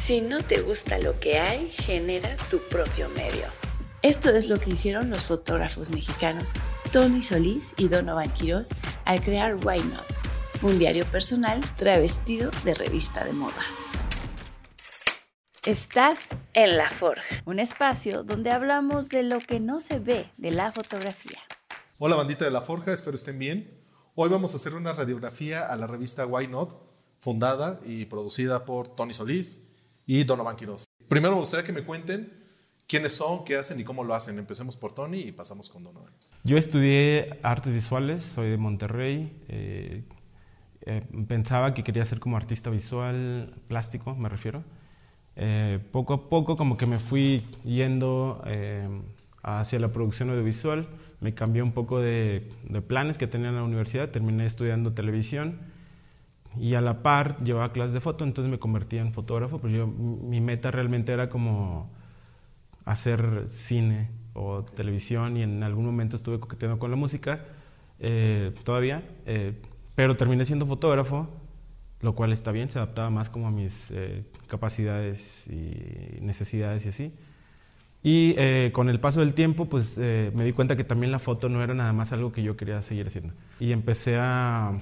Si no te gusta lo que hay, genera tu propio medio. Esto es lo que hicieron los fotógrafos mexicanos Tony Solís y Donovan Quiroz al crear Why Not, un diario personal travestido de revista de moda. Estás en La Forja, un espacio donde hablamos de lo que no se ve de la fotografía. Hola bandita de La Forja, espero estén bien. Hoy vamos a hacer una radiografía a la revista Why Not, fundada y producida por Tony Solís y Donovan Quiroz. Primero me gustaría que me cuenten quiénes son, qué hacen y cómo lo hacen. Empecemos por Tony y pasamos con Donovan. Yo estudié artes visuales, soy de Monterrey. Eh, eh, pensaba que quería ser como artista visual, plástico, me refiero. Eh, poco a poco como que me fui yendo hacia la producción audiovisual, me cambié un poco de, de, planes que tenía en la universidad, terminé estudiando televisión y a la par llevaba clases de foto, entonces me convertí en fotógrafo, pues yo, mi meta realmente era como hacer cine o televisión y en algún momento estuve coqueteando con la música eh, todavía, eh, pero terminé siendo fotógrafo, lo cual está bien, se adaptaba más como a mis eh, capacidades y necesidades y así. Y con el paso del tiempo, pues me di cuenta que también la foto no era nada más algo que yo quería seguir haciendo. Y empecé a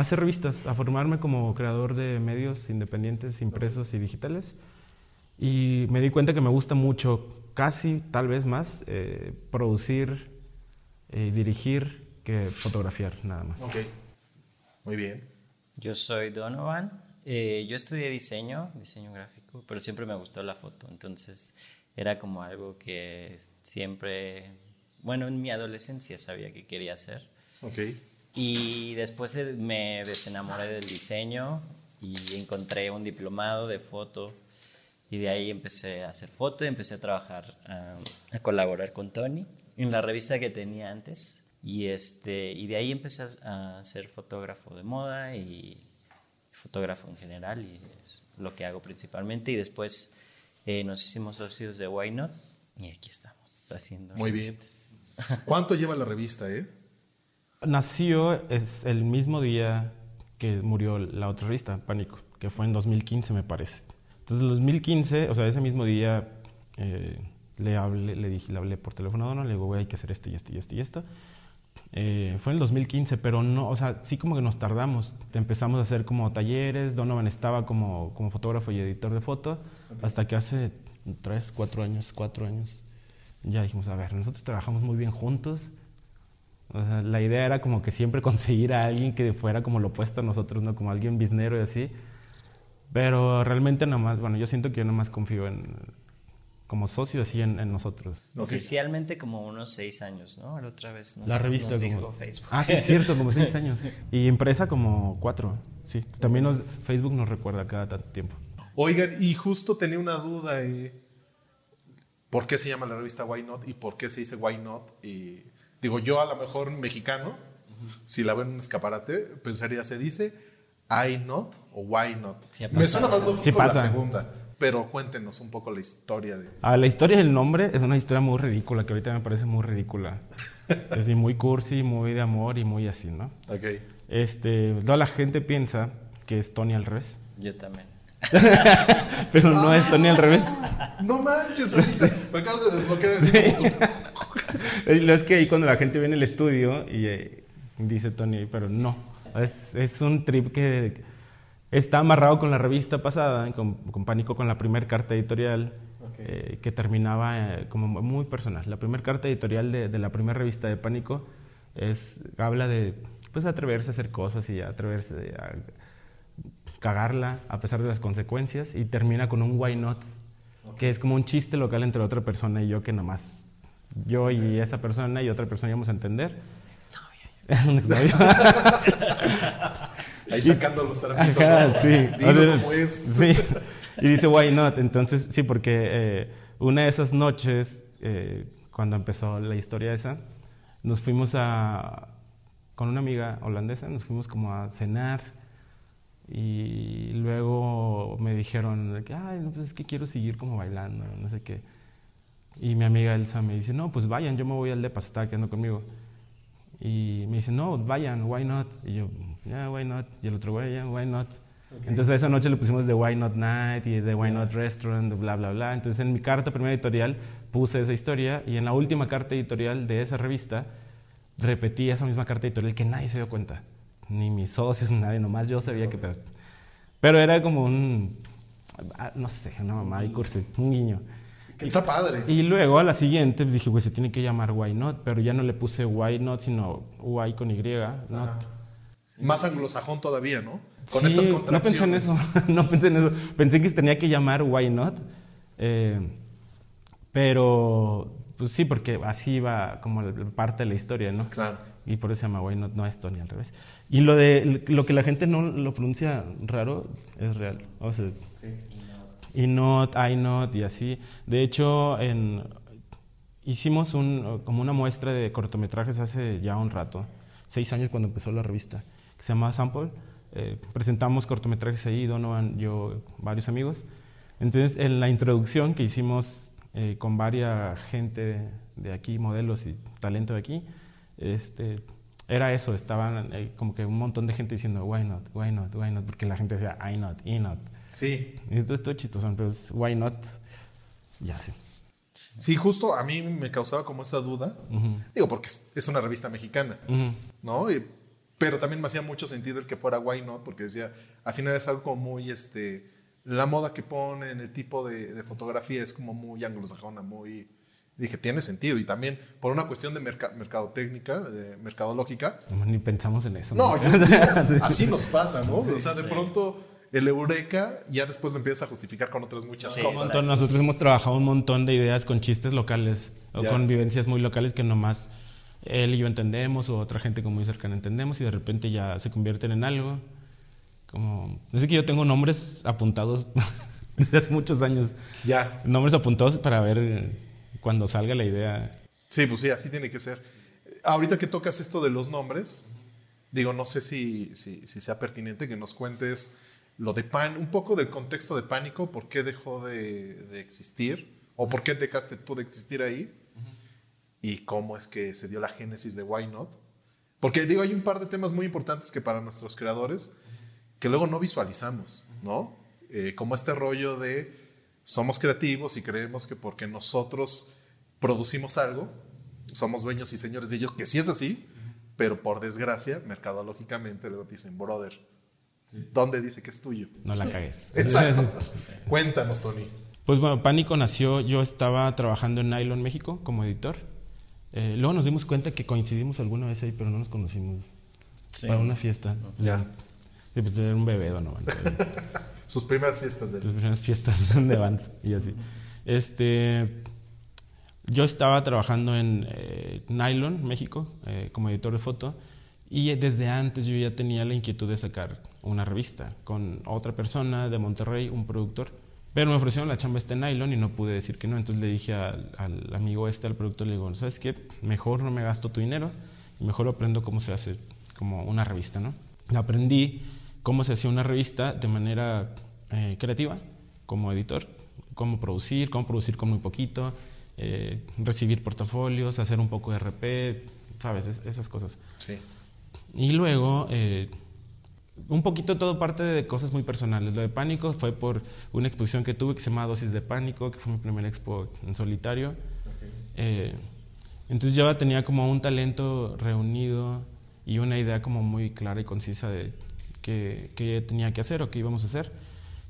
hacer revistas, a formarme como creador de medios independientes, impresos y digitales. Y me di cuenta que me gusta mucho, casi tal vez más, eh, producir y dirigir que fotografiar, nada más. Ok, muy bien. Yo soy Donovan. Eh, yo estudié diseño, diseño gráfico, pero siempre me gustó la foto. Entonces era como algo que siempre, bueno, en mi adolescencia sabía que quería hacer. Ok. Y después eh, me desenamoré del diseño y encontré un diplomado de foto y de ahí empecé a hacer foto y empecé a trabajar, a colaborar con Tony en la revista que tenía antes. Y, este, y de ahí empecé a ser fotógrafo de moda y fotógrafo en general, y es lo que hago principalmente. Y después eh, nos hicimos socios de Why Not y aquí estamos haciendo. Muy bien. ¿Cuánto lleva la revista, eh? Nació es el mismo día que murió la otra revista, Pánico, que fue en 2015, me parece. Entonces, en 2015, o sea, ese mismo día eh, le, hablé, le, dije, le hablé por teléfono a Dono, le digo, güey, hay que hacer esto y esto y esto y esto. Eh, fue en el 2015, pero no, o sea, sí como que nos tardamos. Empezamos a hacer como talleres, Donovan estaba como, como fotógrafo y editor de foto, hasta que hace tres, cuatro años, cuatro años, ya dijimos, a ver, nosotros trabajamos muy bien juntos. O sea, la idea era como que siempre conseguir a alguien que fuera como lo opuesto a nosotros, ¿no? Como alguien biznero y así. Pero realmente nada más, bueno, yo siento que yo nada más confío en, como socio así en, nosotros. Oficialmente como unos seis años, ¿no? La otra vez nos, La revista nos como, dijo Facebook. Ah, sí, es cierto, como seis años. Y empresa como cuatro, sí. También nos, Facebook nos recuerda cada tanto tiempo. Oigan, y justo tenía una duda, eh, ¿por qué se llama la revista Why Not y por qué se dice Why Not? Y digo, yo a lo mejor mexicano, si la ven en un escaparate, pensaría, se dice I not o why not. Me suena más lógico Sí la segunda, pero cuéntenos un poco la historia de. Ah, la historia del nombre es una historia muy ridícula, que ahorita me parece muy ridícula. es decir, muy cursi, muy de amor y muy así, ¿no? Ok. Este, toda la gente piensa que es Tony al revés, Yo también. pero no es Tony al revés. No manches, ahorita me acabas de desbloquear. Lo es que ahí cuando la gente viene al estudio y eh, dice Tony, pero no. Es, es un trip que está amarrado con la revista pasada, con, con Pánico, con la primera carta editorial, eh, que terminaba eh, como muy personal. La primera carta editorial de, de la primera revista de Pánico es, habla de pues, atreverse a hacer cosas y atreverse a cagarla a pesar de las consecuencias y termina con un why not, que es como un chiste local entre otra persona y yo que nomás yo y esa persona y otra persona íbamos a entender. Ahí sacando los trapitos. Ajá, sí. Dilo O sea, como es. sí. Y dice, why not? Entonces, sí, porque eh, una de esas noches, eh, cuando empezó la historia esa, nos fuimos a, con una amiga holandesa, nos fuimos como a cenar y luego me dijeron, que, ay, no, pues es que quiero seguir como bailando, no sé qué. Y mi amiga Elsa me dice, no, pues vayan, yo me voy al está quedando conmigo. Y me dice, no, vayan, why not? Y yo, yeah, why not? Y el otro, güey, yeah, why not? Entonces esa noche le pusimos The Why Not Night y The Why Not Restaurant, bla, bla, bla. Entonces en mi carta primera editorial puse esa historia y en la última carta editorial de esa revista repetí esa misma carta editorial que nadie se dio cuenta. Ni mis socios, ni nadie, nomás yo sabía que... Pero era como un, ah, no sé, una mamá y cursi, un guiño. Está padre. Y luego a la siguiente pues, dije, pues se tiene que llamar Why Not, pero ya no le puse Why Not, sino Why con Y, not. Más anglosajón todavía, ¿no? Con Sí, estas No pensé en contracciones. eso, no pensé en eso. Pensé que se tenía que llamar Why Not. eh, pero, pues sí, porque así iba como la- parte de la historia, ¿no? Claro. Y por eso se llama Why Not, no esto ni al revés. Y lo de lo que la gente no lo pronuncia raro es real. O sea, y not, I not y así. De hecho, en, hicimos un, como una muestra de cortometrajes hace ya un rato, seis años cuando empezó la revista, que se llama Sample. Eh, presentamos cortometrajes ahí, Donovan, yo, varios amigos. Entonces, en la introducción que hicimos eh, con varias gente de aquí, modelos y talento de aquí, este, era eso, estaban eh, como que un montón de gente diciendo, why not, why not, why not, porque la gente decía, I not, I not. Sí. Y esto es todo chistoso, pero es why not, ya sé. Sí, justo a mí me causaba como esa duda. Digo, porque es, una revista mexicana. ¿no? Y- pero también me hacía mucho sentido el que fuera Why Not, porque decía, al final es algo como muy, este, la moda que ponen, el tipo de, de fotografía es como muy anglosajona, muy... Dije, tiene sentido. Y también por una cuestión de merca- mercadotécnica, de mercadológica, No, ni pensamos en eso. No, yo digo, así nos pasa, ¿no? Sí, o sea, de sí. pronto el eureka ya después lo empiezas a justificar con otras muchas Sí, Un cosas. montón, nosotros hemos trabajado un montón de ideas con chistes locales o Ya. con vivencias muy locales que nomás él y yo entendemos o otra gente como muy cercana entendemos y de repente ya se convierten en algo. Como, es que yo tengo nombres apuntados desde hace muchos años, Ya. nombres apuntados para ver cuando salga la idea. Sí, pues sí, así tiene que ser. Ahorita que tocas esto de los nombres, digo, no sé si, si, si sea pertinente que nos cuentes lo de pan, un poco del contexto de pánico, por qué dejó de, de existir, o por qué dejaste tú de existir ahí, y cómo es que se dio la génesis de Why Not. Porque digo, hay un par de temas muy importantes que para nuestros creadores, que luego no visualizamos, ¿no? Eh, como este rollo de somos creativos y creemos que porque nosotros producimos algo, somos dueños y señores de ellos, que sí es así, pero por desgracia, mercadológicamente luego te dicen, brother, ¿dónde dice que es tuyo? No la cagues. Exacto. Cuéntanos, Tony. Pues bueno, Pánico nació, yo estaba trabajando en Nylon México como editor. Eh, luego nos dimos cuenta que coincidimos alguna vez ahí, pero no nos conocimos Sí. para una fiesta. Ya. Sí, pues era un bebé, Donovan. Sus primeras fiestas de Las primeras fiestas de Vans y así. Este, yo estaba trabajando en eh, Nylon, México, eh, como editor de foto, y desde antes yo ya tenía la inquietud de sacar una revista con otra persona de Monterrey, un productor, pero me ofrecieron la chamba este Nylon y no pude decir que no, entonces le dije al, al amigo este, al productor, le digo, ¿sabes qué? Mejor no me gasto tu dinero y mejor aprendo cómo se hace como una revista, ¿no? Aprendí cómo se hacía una revista de manera eh, creativa, como editor, cómo producir, cómo producir con muy poquito, eh, recibir portafolios, hacer un poco de RP, ¿sabes? Es- esas cosas. Sí. Y luego, eh, un poquito todo parte de cosas muy personales. Lo de Pánico fue por una exposición que tuve que se llama Dosis de Pánico, que fue mi primera expo en solitario. Eh, entonces yo tenía como un talento reunido y una idea como muy clara y concisa de qué, qué tenía que hacer o qué íbamos a hacer.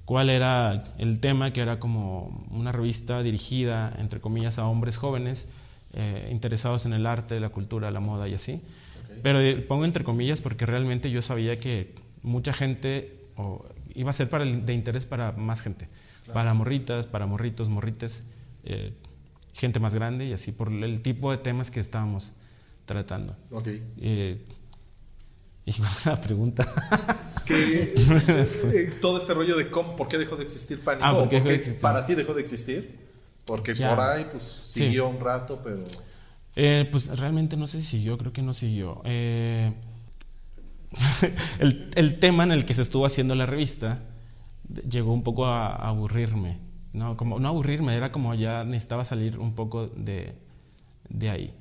Cuál era el tema, que era como una revista dirigida, entre comillas, a hombres jóvenes eh, interesados en el arte, la cultura, la moda y así. Pero eh, pongo entre comillas porque realmente yo sabía que mucha gente o, iba a ser para el- de interés para más gente. Para morritas, para morritos, morrites, eh, gente más grande y así por el tipo de temas que estábamos tratando. Ok. Eh, y la pregunta. Que, eh, todo este rollo de cómo, por qué dejó de existir pánico, Ah, ¿por qué por de qué existir? para ti dejó de existir, porque Ya. por ahí pues siguió un rato, pero Eh, pues realmente no sé si siguió, creo que no siguió. Eh, el, el tema en el que se estuvo haciendo la revista llegó un poco a, a aburrirme. No, como, no aburrirme, era como ya necesitaba salir un poco de, de ahí.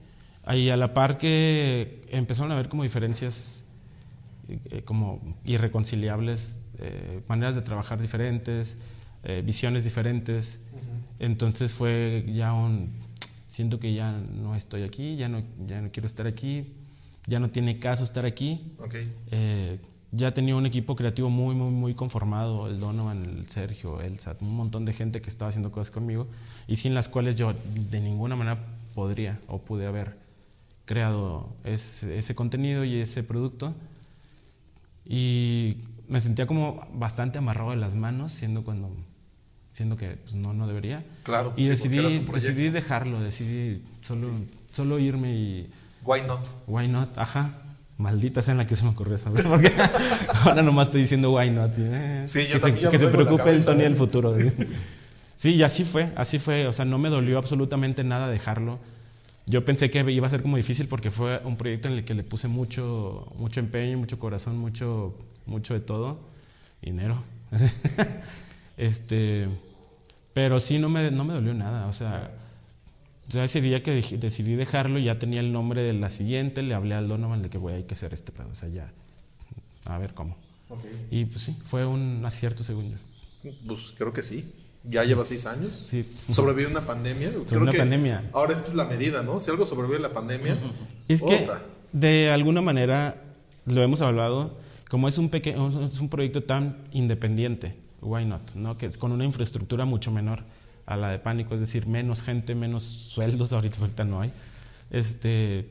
Ahí a la par que empezaron a haber como diferencias eh, como irreconciliables, eh, maneras de trabajar diferentes, eh, visiones diferentes. Entonces fue ya un, siento que ya no estoy aquí, ya no, ya no quiero estar aquí, ya no tiene caso estar aquí. Okay. Eh, ya tenía un equipo creativo muy, muy, muy conformado, el Donovan, el Sergio, el Sat, un montón de gente que estaba haciendo cosas conmigo y sin las cuales yo de ninguna manera podría o pude haber creado ese, ese contenido y ese producto. Y me sentía como bastante amarrado de las manos, siendo cuando siendo que pues, no, no debería. Claro, y sí, decidí, decidí dejarlo, decidí solo, solo irme y Why not? why not, ajá. Maldita sea en la que se me ocurrió saber, porque ahora nomás estoy diciendo why not. eh, Sí, yo que también se, que se preocupe el Tony del futuro. Sí, y así fue, así fue. O sea, no me dolió absolutamente nada dejarlo. Yo pensé que iba a ser como difícil porque fue un proyecto en el que le puse mucho, mucho empeño, mucho corazón, mucho, mucho de todo. Dinero. este, pero sí, no me, no me dolió nada. O sea, sea, ese día que decidí dejarlo, ya tenía el nombre de la siguiente, le hablé al Donovan de que, güey, hay que hacer este pedo. O sea, ya, a ver cómo. Y pues sí, fue un acierto según yo. Pues creo que sí. Ya lleva seis años. Sí. Sobrevivió una pandemia. Creo una que pandemia. Ahora esta es la medida, ¿no? Si algo sobrevive la pandemia, Es que otra. de alguna manera lo hemos hablado, como es un pequeño, es un proyecto tan independiente, why not, ¿no? Que es con una infraestructura mucho menor a la de pánico, es decir, menos gente, menos sueldos, ahorita, ahorita no hay. Este,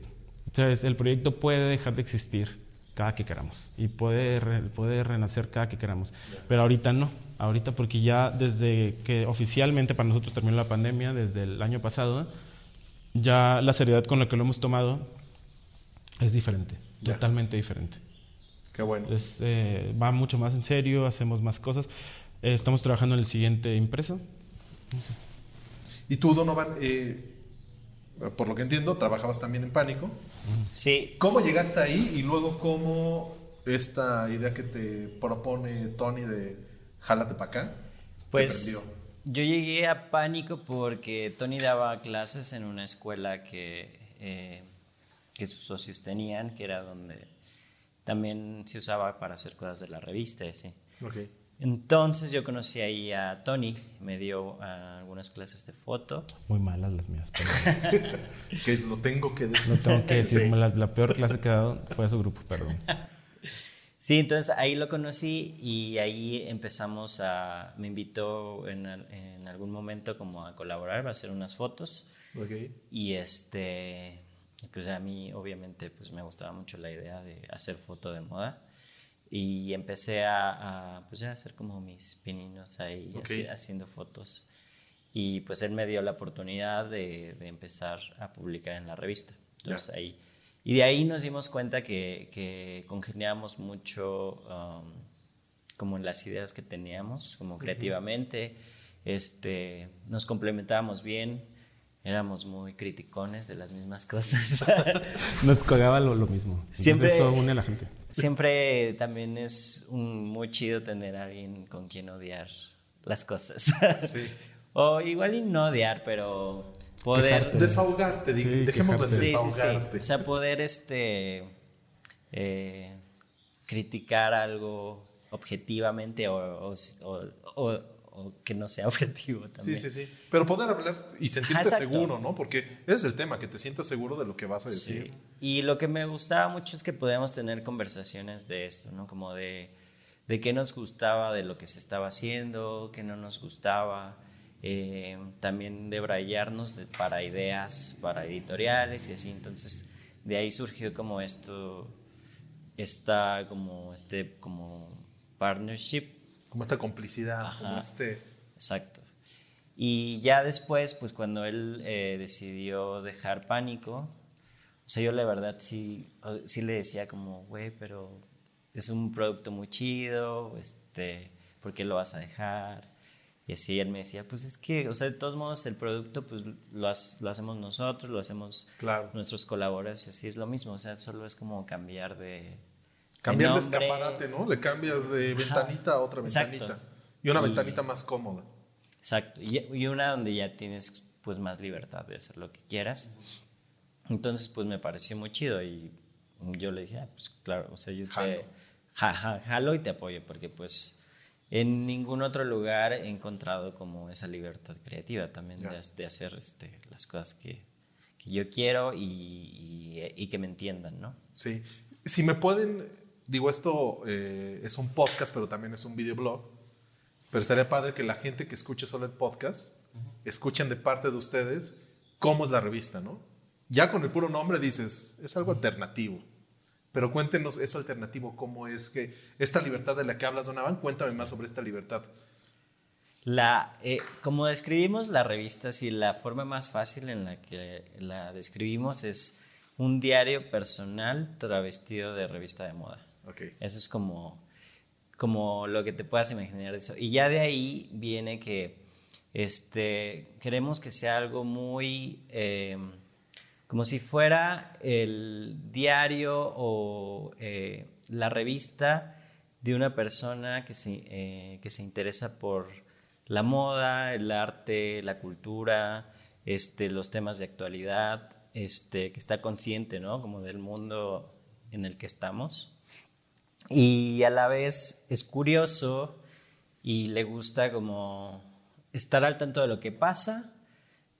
¿sabes? El proyecto puede dejar de existir cada que queramos y puede, re- puede renacer cada que queramos, pero ahorita no, ahorita porque ya desde que oficialmente para nosotros terminó la pandemia, desde el año pasado, ya la seriedad con la que lo hemos tomado es diferente, Ya. totalmente diferente. Qué bueno. Es, eh, va mucho más en serio, hacemos más cosas. Eh, estamos trabajando en el siguiente impreso. Y tú, Donovan, eh, por lo que entiendo, trabajabas también en Pánico. Sí. ¿Cómo llegaste ahí y luego cómo esta idea que te propone Tony de jálate para acá? Pues yo llegué a pánico porque Tony daba clases en una escuela que, eh, que sus socios tenían, que era donde también se usaba para hacer cosas de la revista. Entonces yo conocí ahí a Tony, me dio ah, algunas clases de foto. Muy malas las mías. pero Que es, lo tengo que no decir. tengo que decir, la, la peor clase que he dado fue a su grupo, perdón. Sí, entonces ahí lo conocí y ahí empezamos a, me invitó en, en algún momento como a colaborar, a hacer unas fotos. Ok. Y este, pues a mí obviamente pues me gustaba mucho la idea de hacer foto de moda. Y empecé a, a, pues ya hacer como mis pininos ahí, Ok. así- haciendo fotos. Y pues él me dio la oportunidad de, de empezar a publicar en la revista. Entonces ahí, y de ahí nos dimos cuenta que, que congeniábamos mucho um, como en las ideas que teníamos, como creativamente. Este, nos complementábamos bien, éramos muy criticones de las mismas cosas. Nos cagaba lo, lo mismo. Entonces Siempre- Eso une a la gente. Siempre también es un- muy chido tener a alguien con quien odiar las cosas. Sí. o igual y no odiar, pero poder... Desahogarte, Sí, dejémoslo. Sí, sí, sí. desahogarte. O sea, poder este, eh, criticar algo objetivamente o, o- o- o- o que no sea objetivo Sí, también. sí, sí. Pero poder hablar y sentirte Ajá, seguro, ¿no? Porque ese es el tema, que te sientas seguro de lo que vas a decir. Sí. Y lo que me gustaba mucho es que podíamos tener conversaciones de esto, ¿no? Como de, de qué nos gustaba de lo que se estaba haciendo, qué no nos gustaba, eh, también de brayarnos de- para ideas, para editoriales y así. Entonces, de ahí surgió como esto, esta, como este, como partnership Como esta complicidad, como Ajá. este. Exacto. Y ya después, pues cuando él eh, decidió dejar pánico, o sea, yo la verdad sí, sí le decía como, güey, pero es un producto muy chido, este, ¿por qué lo vas a dejar? Y así él me decía, pues es que, o sea, de todos modos el producto pues lo, has- lo hacemos nosotros, lo hacemos Claro. nuestros colaboradores, así es lo mismo, o sea, solo es como cambiar de... Cambiar de escaparate, ¿no? Le cambias de ventanita a otra Exacto. ventanita. Y una Y- ventanita más cómoda. Exacto, y, y una donde ya tienes pues más libertad de hacer lo que quieras. Entonces pues me pareció muy chido y yo le dije, ah, pues claro, o sea, yo te, Jalo. ja, ja, jalo y te apoyo, porque pues en ningún otro lugar he encontrado como esa libertad creativa también de, de, hacer este, las cosas que, que yo quiero y, y, y, que me entiendan, ¿no? Sí. Si me pueden, digo, esto eh, es un podcast, pero también es un videoblog, pero estaría padre que la gente que escuche solo el podcast, escuchen de parte de ustedes cómo es la revista, ¿no? Ya con el puro nombre dices, es algo alternativo. Pero cuéntenos eso alternativo, cómo es que esta libertad de la que hablas, Donavan, cuéntame más sobre esta libertad. La, eh, como describimos la revista, sí, la forma más fácil en la que la describimos es un diario personal travestido de revista de moda. Okay. Eso es como, como lo que te puedas imaginar de eso. Y ya de ahí viene que este, queremos que sea algo muy... Eh, como si fuera el diario o eh, la revista de una persona que se, eh, que se interesa por la moda, el arte, la cultura, este, los temas de actualidad, este, que está consciente, ¿no? Como del mundo en el que estamos. Y a la vez es curioso y le gusta como estar al tanto de lo que pasa,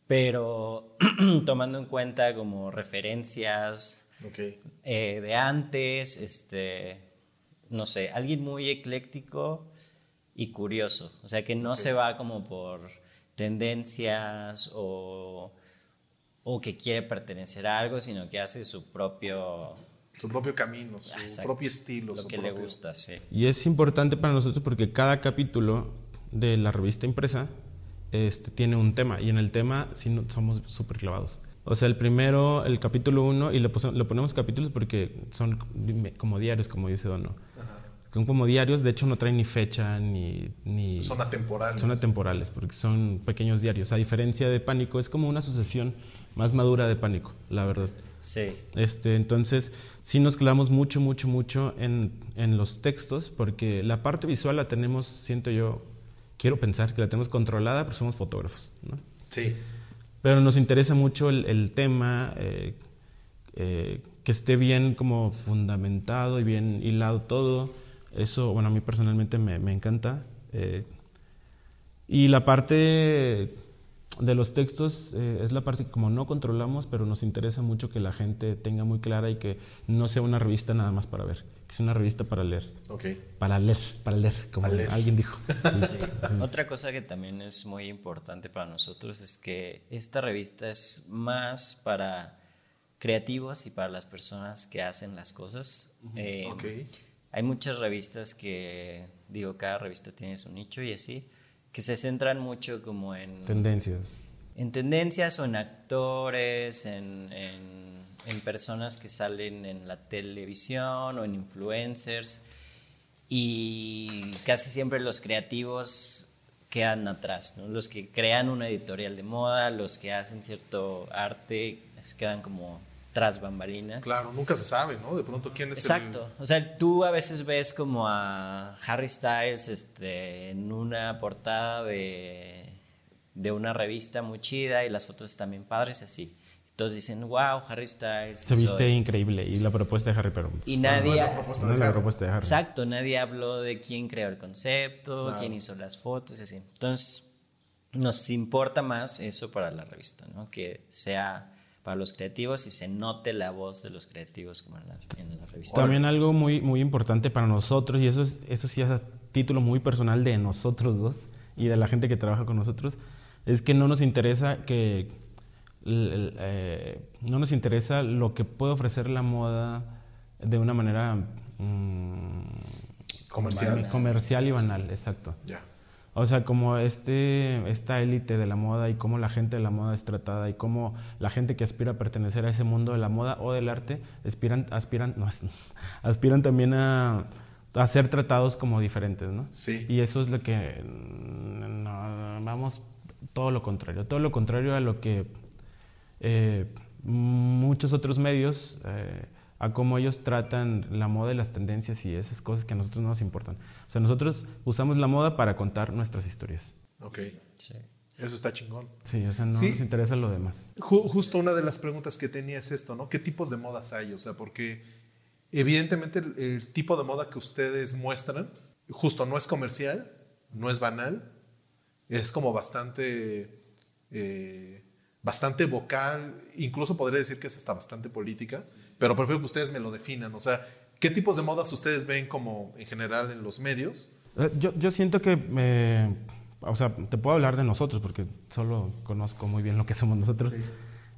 pero tomando en cuenta como referencias okay. eh, de antes, este, no sé, alguien muy ecléctico y curioso, o sea, que no okay. se va como por tendencias o, o, que quiere pertenecer a algo, sino que hace su propio... Su propio camino, su Exacto. propio estilo. Lo su que propio... le gusta, sí. Y es importante para nosotros porque cada capítulo de la revista impresa este, tiene un tema y en el tema sí no, somos súper clavados. O sea, el primero, el capítulo 1, y le, le, ponemos capítulos porque son como diarios, como dice Dono. Ajá. Son como diarios, de hecho no traen ni fecha ni, ni... Son atemporales. Son atemporales, porque son pequeños diarios. A diferencia de Pánico, es como una sucesión más madura de Pánico, la verdad. Sí. Este, entonces, sí nos clavamos mucho, mucho, mucho en, en los textos, porque la parte visual la tenemos, siento yo, quiero pensar que la tenemos controlada porque somos fotógrafos. ¿no? Sí. Pero nos interesa mucho el, el tema, eh, eh, que esté bien como fundamentado y bien hilado todo. Eso, bueno, a mí personalmente me, me encanta. Eh, y la parte de los textos es la parte que como no controlamos, pero nos interesa mucho que la gente tenga muy clara y que no sea una revista nada más para ver que es una revista para leer. Okay. Para leer, para leer, como leer. alguien dijo. Sí. Otra cosa que también es muy importante para nosotros es que esta revista es más para creativos y para las personas que hacen las cosas. Uh -huh. eh, okay. Hay muchas revistas que, digo, cada revista tiene su nicho y así, que se centran mucho como en... Tendencias. En tendencias o en actores, en, en en personas que salen en la televisión o en influencers y casi siempre los creativos quedan atrás, ¿no? los que crean una editorial de moda, los que hacen cierto arte, quedan como tras bambalinas. Claro, nunca se sabe, ¿no? De pronto quién es Exacto. el... O sea, tú a veces ves como a Harry Styles este, en una portada de, de una revista muy chida y las fotos están bien padres, así. Todos dicen, wow, Harry Styles. Se viste esto. increíble. Y la propuesta de Harry, pero. Y nadie. No es la propuesta de, no Harry. la propuesta de Harry. Exacto, nadie habló de quién creó el concepto, Claro. quién hizo las fotos y así. Entonces, nos importa más eso para la revista, ¿no? Que sea para los creativos y se note la voz de los creativos como en la, en la revista. También algo muy, muy importante para nosotros, y eso, es, eso sí es a título muy personal de nosotros dos y de la gente que trabaja con nosotros, es que no nos interesa que eh, no nos interesa lo que puede ofrecer la moda de una manera mmm, comercial. comercial y banal, exacto. Ya. O sea, como este, esta élite de la moda y cómo la gente de la moda es tratada y cómo la gente que aspira a pertenecer a ese mundo de la moda o del arte aspiran, aspiran, no, aspiran también a, a, ser tratados como diferentes, ¿no? Sí. Y eso es lo que no, vamos todo lo contrario, todo lo contrario a lo que eh, muchos otros medios eh, a cómo ellos tratan la moda y las tendencias y esas cosas que a nosotros no nos importan. O sea, nosotros usamos la moda para contar nuestras historias. Ok. Sí. Eso está chingón. Sí, o sea, no Sí. nos interesa lo demás. Ju- justo una de las preguntas que tenía es esto, ¿no? ¿Qué tipos de modas hay? O sea, porque evidentemente el, el tipo de moda que ustedes muestran, justo no es comercial, no es banal, es como bastante, eh, bastante vocal, incluso podría decir que es hasta bastante política, pero prefiero que ustedes me lo definan. O sea, ¿qué tipos de modas ustedes ven como en general en los medios? Eh, Yo, yo siento que, eh, o sea, te puedo hablar de nosotros porque solo conozco muy bien lo que somos nosotros.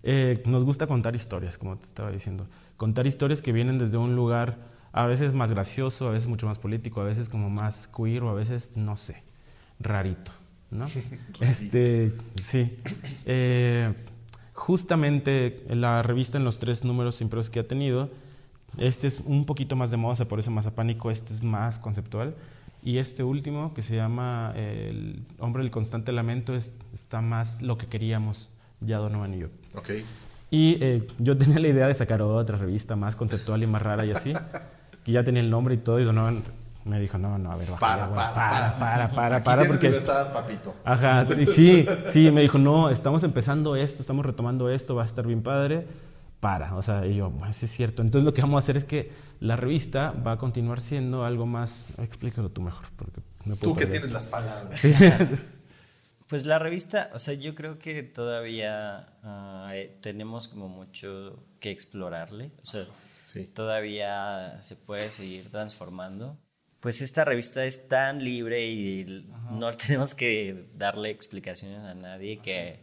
Eh, nos gusta contar historias, como te estaba diciendo. Contar historias que vienen desde un lugar a veces más gracioso, a veces mucho más político, a veces como más queer o a veces, no sé, rarito, ¿no? este, sí. Eh, justamente la revista en los tres números impresos que ha tenido, este es un poquito más de moda, se parece más a Pánico, este es más conceptual. Y este último, que se llama eh, El hombre del constante lamento, es, está más lo que queríamos ya Donovan y yo. Ok. Y eh, yo tenía la idea de sacar otra revista más conceptual y más rara y así, que ya tenía el nombre y todo, y Donovan me dijo, no, no, a ver, baja, Para, ya, para, para, para, para, Aquí para, porque... libertad, papito. Ajá, sí, sí, sí, me dijo, no, estamos empezando esto, estamos retomando esto, va a estar bien padre, para, o sea, y yo, bueno, sí es cierto. Entonces lo que vamos a hacer es que la revista va a continuar siendo algo más, explícalo tú mejor, porque no puedo Tú que tienes las palabras. Sí. Pues la revista, o sea, yo creo que todavía ah, eh, tenemos como mucho que explorarle. O sea, Sí. todavía se puede seguir transformando. Pues esta revista es tan libre y no tenemos que darle explicaciones a nadie que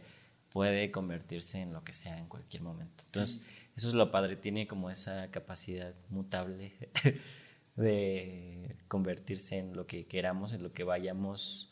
puede convertirse en lo que sea en cualquier momento. Entonces, eso es lo padre, tiene como esa capacidad mutable de convertirse en lo que queramos, en lo que vayamos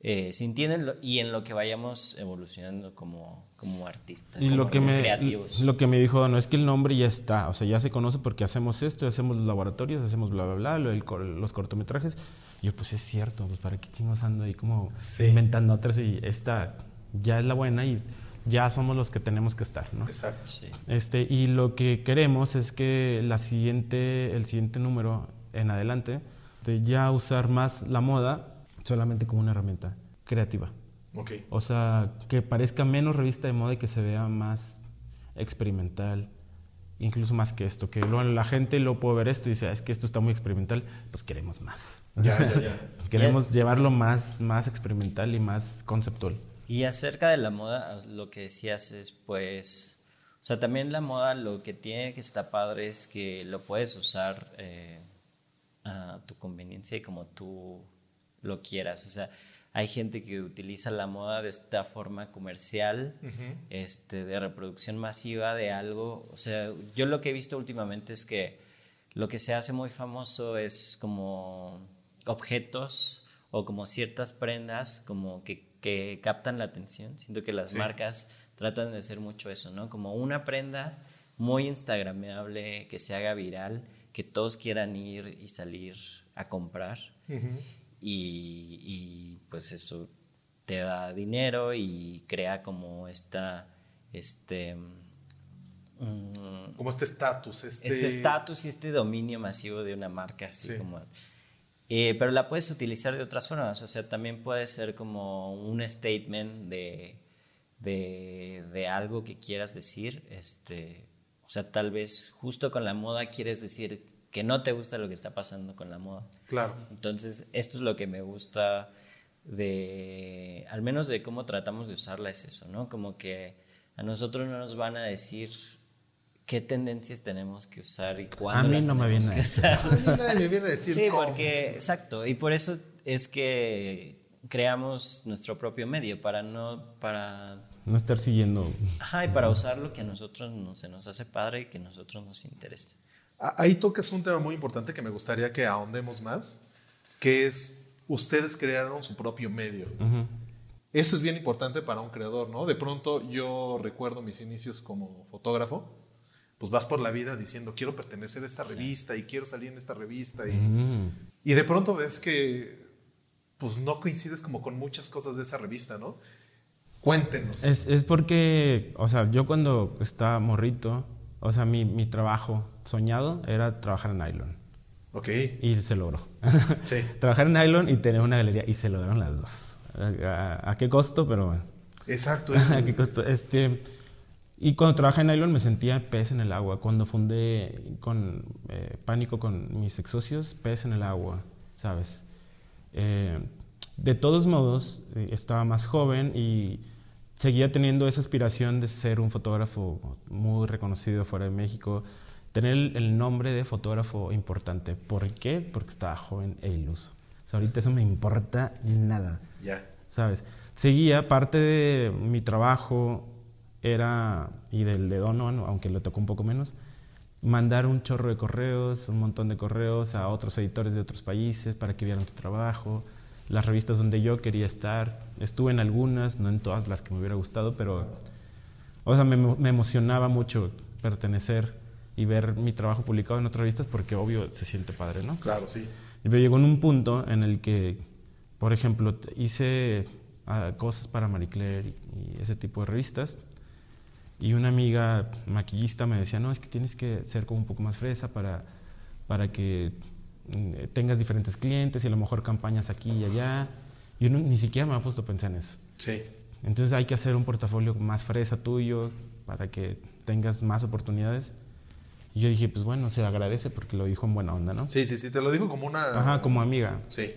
eh, sintiendo en lo- y en lo que vayamos evolucionando como, como artistas, Y lo como que, me, creativos. lo que me dijo, no es que el nombre ya está, o sea, ya se conoce porque hacemos esto, hacemos los laboratorios, hacemos bla, bla, bla, lo cor- los cortometrajes. Y yo, pues es cierto, pues para qué chingos ando ahí como Sí. inventando otras y esta ya es la buena y ya somos los que tenemos que estar, ¿no? Exacto. Sí. Este, y lo que queremos es que la siguiente, el siguiente número en adelante, de ya usar más la moda solamente como una herramienta creativa. Ok. O sea, que parezca menos revista de moda y que se vea más experimental, incluso más que esto. Que luego la gente lo puede ver esto y dice, "Ah, es que esto está muy experimental, pues queremos más. Ya, ya, ya. Queremos llevarlo más, más experimental y más conceptual. Y acerca de la moda, lo que decías es pues, o sea, también la moda lo que tiene que estar padre es que lo puedes usar eh, a tu conveniencia y como tú lo quieras. O sea, hay gente que utiliza la moda de esta forma comercial, este, de reproducción masiva de algo. O sea, yo lo que he visto últimamente es que lo que se hace muy famoso es como objetos o como ciertas prendas como que, que captan la atención. Siento que las Sí. marcas tratan de hacer mucho eso, ¿no? Como una prenda muy instagramable, que se haga viral, que todos quieran ir y salir a comprar. Y, y, pues eso te da dinero y crea como esta, este... mm, Como este estatus, este... este estatus y este dominio masivo de una marca, así Sí. como... Eh, pero la puedes utilizar de otras formas, o sea, también puede ser como un statement de, de, de algo que quieras decir, este, o sea, tal vez justo con la moda quieres decir que no te gusta lo que está pasando con la moda. Claro. Entonces, esto es lo que me gusta de, al menos de cómo tratamos de usarla, es eso, ¿no? Como que a nosotros no nos van a decir qué tendencias tenemos que usar y cuándo A mí las no me viene que a usar. A mí nadie me viene a decir Sí, cómo. porque, exacto, y por eso es que creamos nuestro propio medio, para no, para, No estar siguiendo. ajá, y para usar lo que a nosotros no, se nos hace padre y que a nosotros nos interese. A- Ahí tocas un tema muy importante que me gustaría que ahondemos más, que es ustedes crearon su propio medio. Eso es bien importante para un creador, ¿no? De pronto yo recuerdo mis inicios como fotógrafo, pues vas por la vida diciendo quiero pertenecer a esta revista y quiero salir en esta revista y, Mm. y de pronto ves que pues no coincides como con muchas cosas de esa revista, ¿no? Cuéntenos. Es, es porque, o sea, yo cuando estaba morrito, o sea, mi, mi trabajo soñado era trabajar en nylon. Ok, Y se logró. sí. trabajar en nylon y tener una galería. Y se lograron las dos. ¿A, a- a qué costo? Pero bueno. Exacto. es- ¿A qué costo? Este, Y cuando trabajaba en Nylon me sentía pez en el agua. Cuando fundé con eh, Pánico con mis ex socios, pez en el agua, ¿sabes? Eh, de todos modos, eh, estaba más joven y seguía teniendo esa aspiración de ser un fotógrafo muy reconocido fuera de México, tener el, nombre de fotógrafo importante. ¿Por qué? Porque estaba joven e iluso. O sea, ahorita eso me importa nada. Ya. ¿Sabes? Seguía, parte de mi trabajo era, y del de Dono, aunque le tocó un poco menos, mandar un chorro de correos, un montón de correos a otros editores de otros países para que vieran tu trabajo, las revistas donde yo quería estar. Estuve en algunas, no en todas las que me hubiera gustado, pero o sea, me, me emocionaba mucho pertenecer y ver mi trabajo publicado en otras revistas porque obvio se siente padre, ¿no? Claro, sí. Pero llegó en un punto en el que, por ejemplo, hice ah, cosas para Marie Claire y ese tipo de revistas y una amiga maquillista me decía, no, es que tienes que ser como un poco más fresa para, para que mm, tengas diferentes clientes y a lo mejor campañas aquí y allá. Yo ni siquiera me había puesto a pensar en eso. Sí. Entonces hay que hacer un portafolio más fresa tuyo para que tengas más oportunidades. Y yo dije, pues bueno, se agradece porque lo dijo en buena onda, ¿no? Sí, sí, sí, te lo dijo como una... Ajá, como amiga. Sí.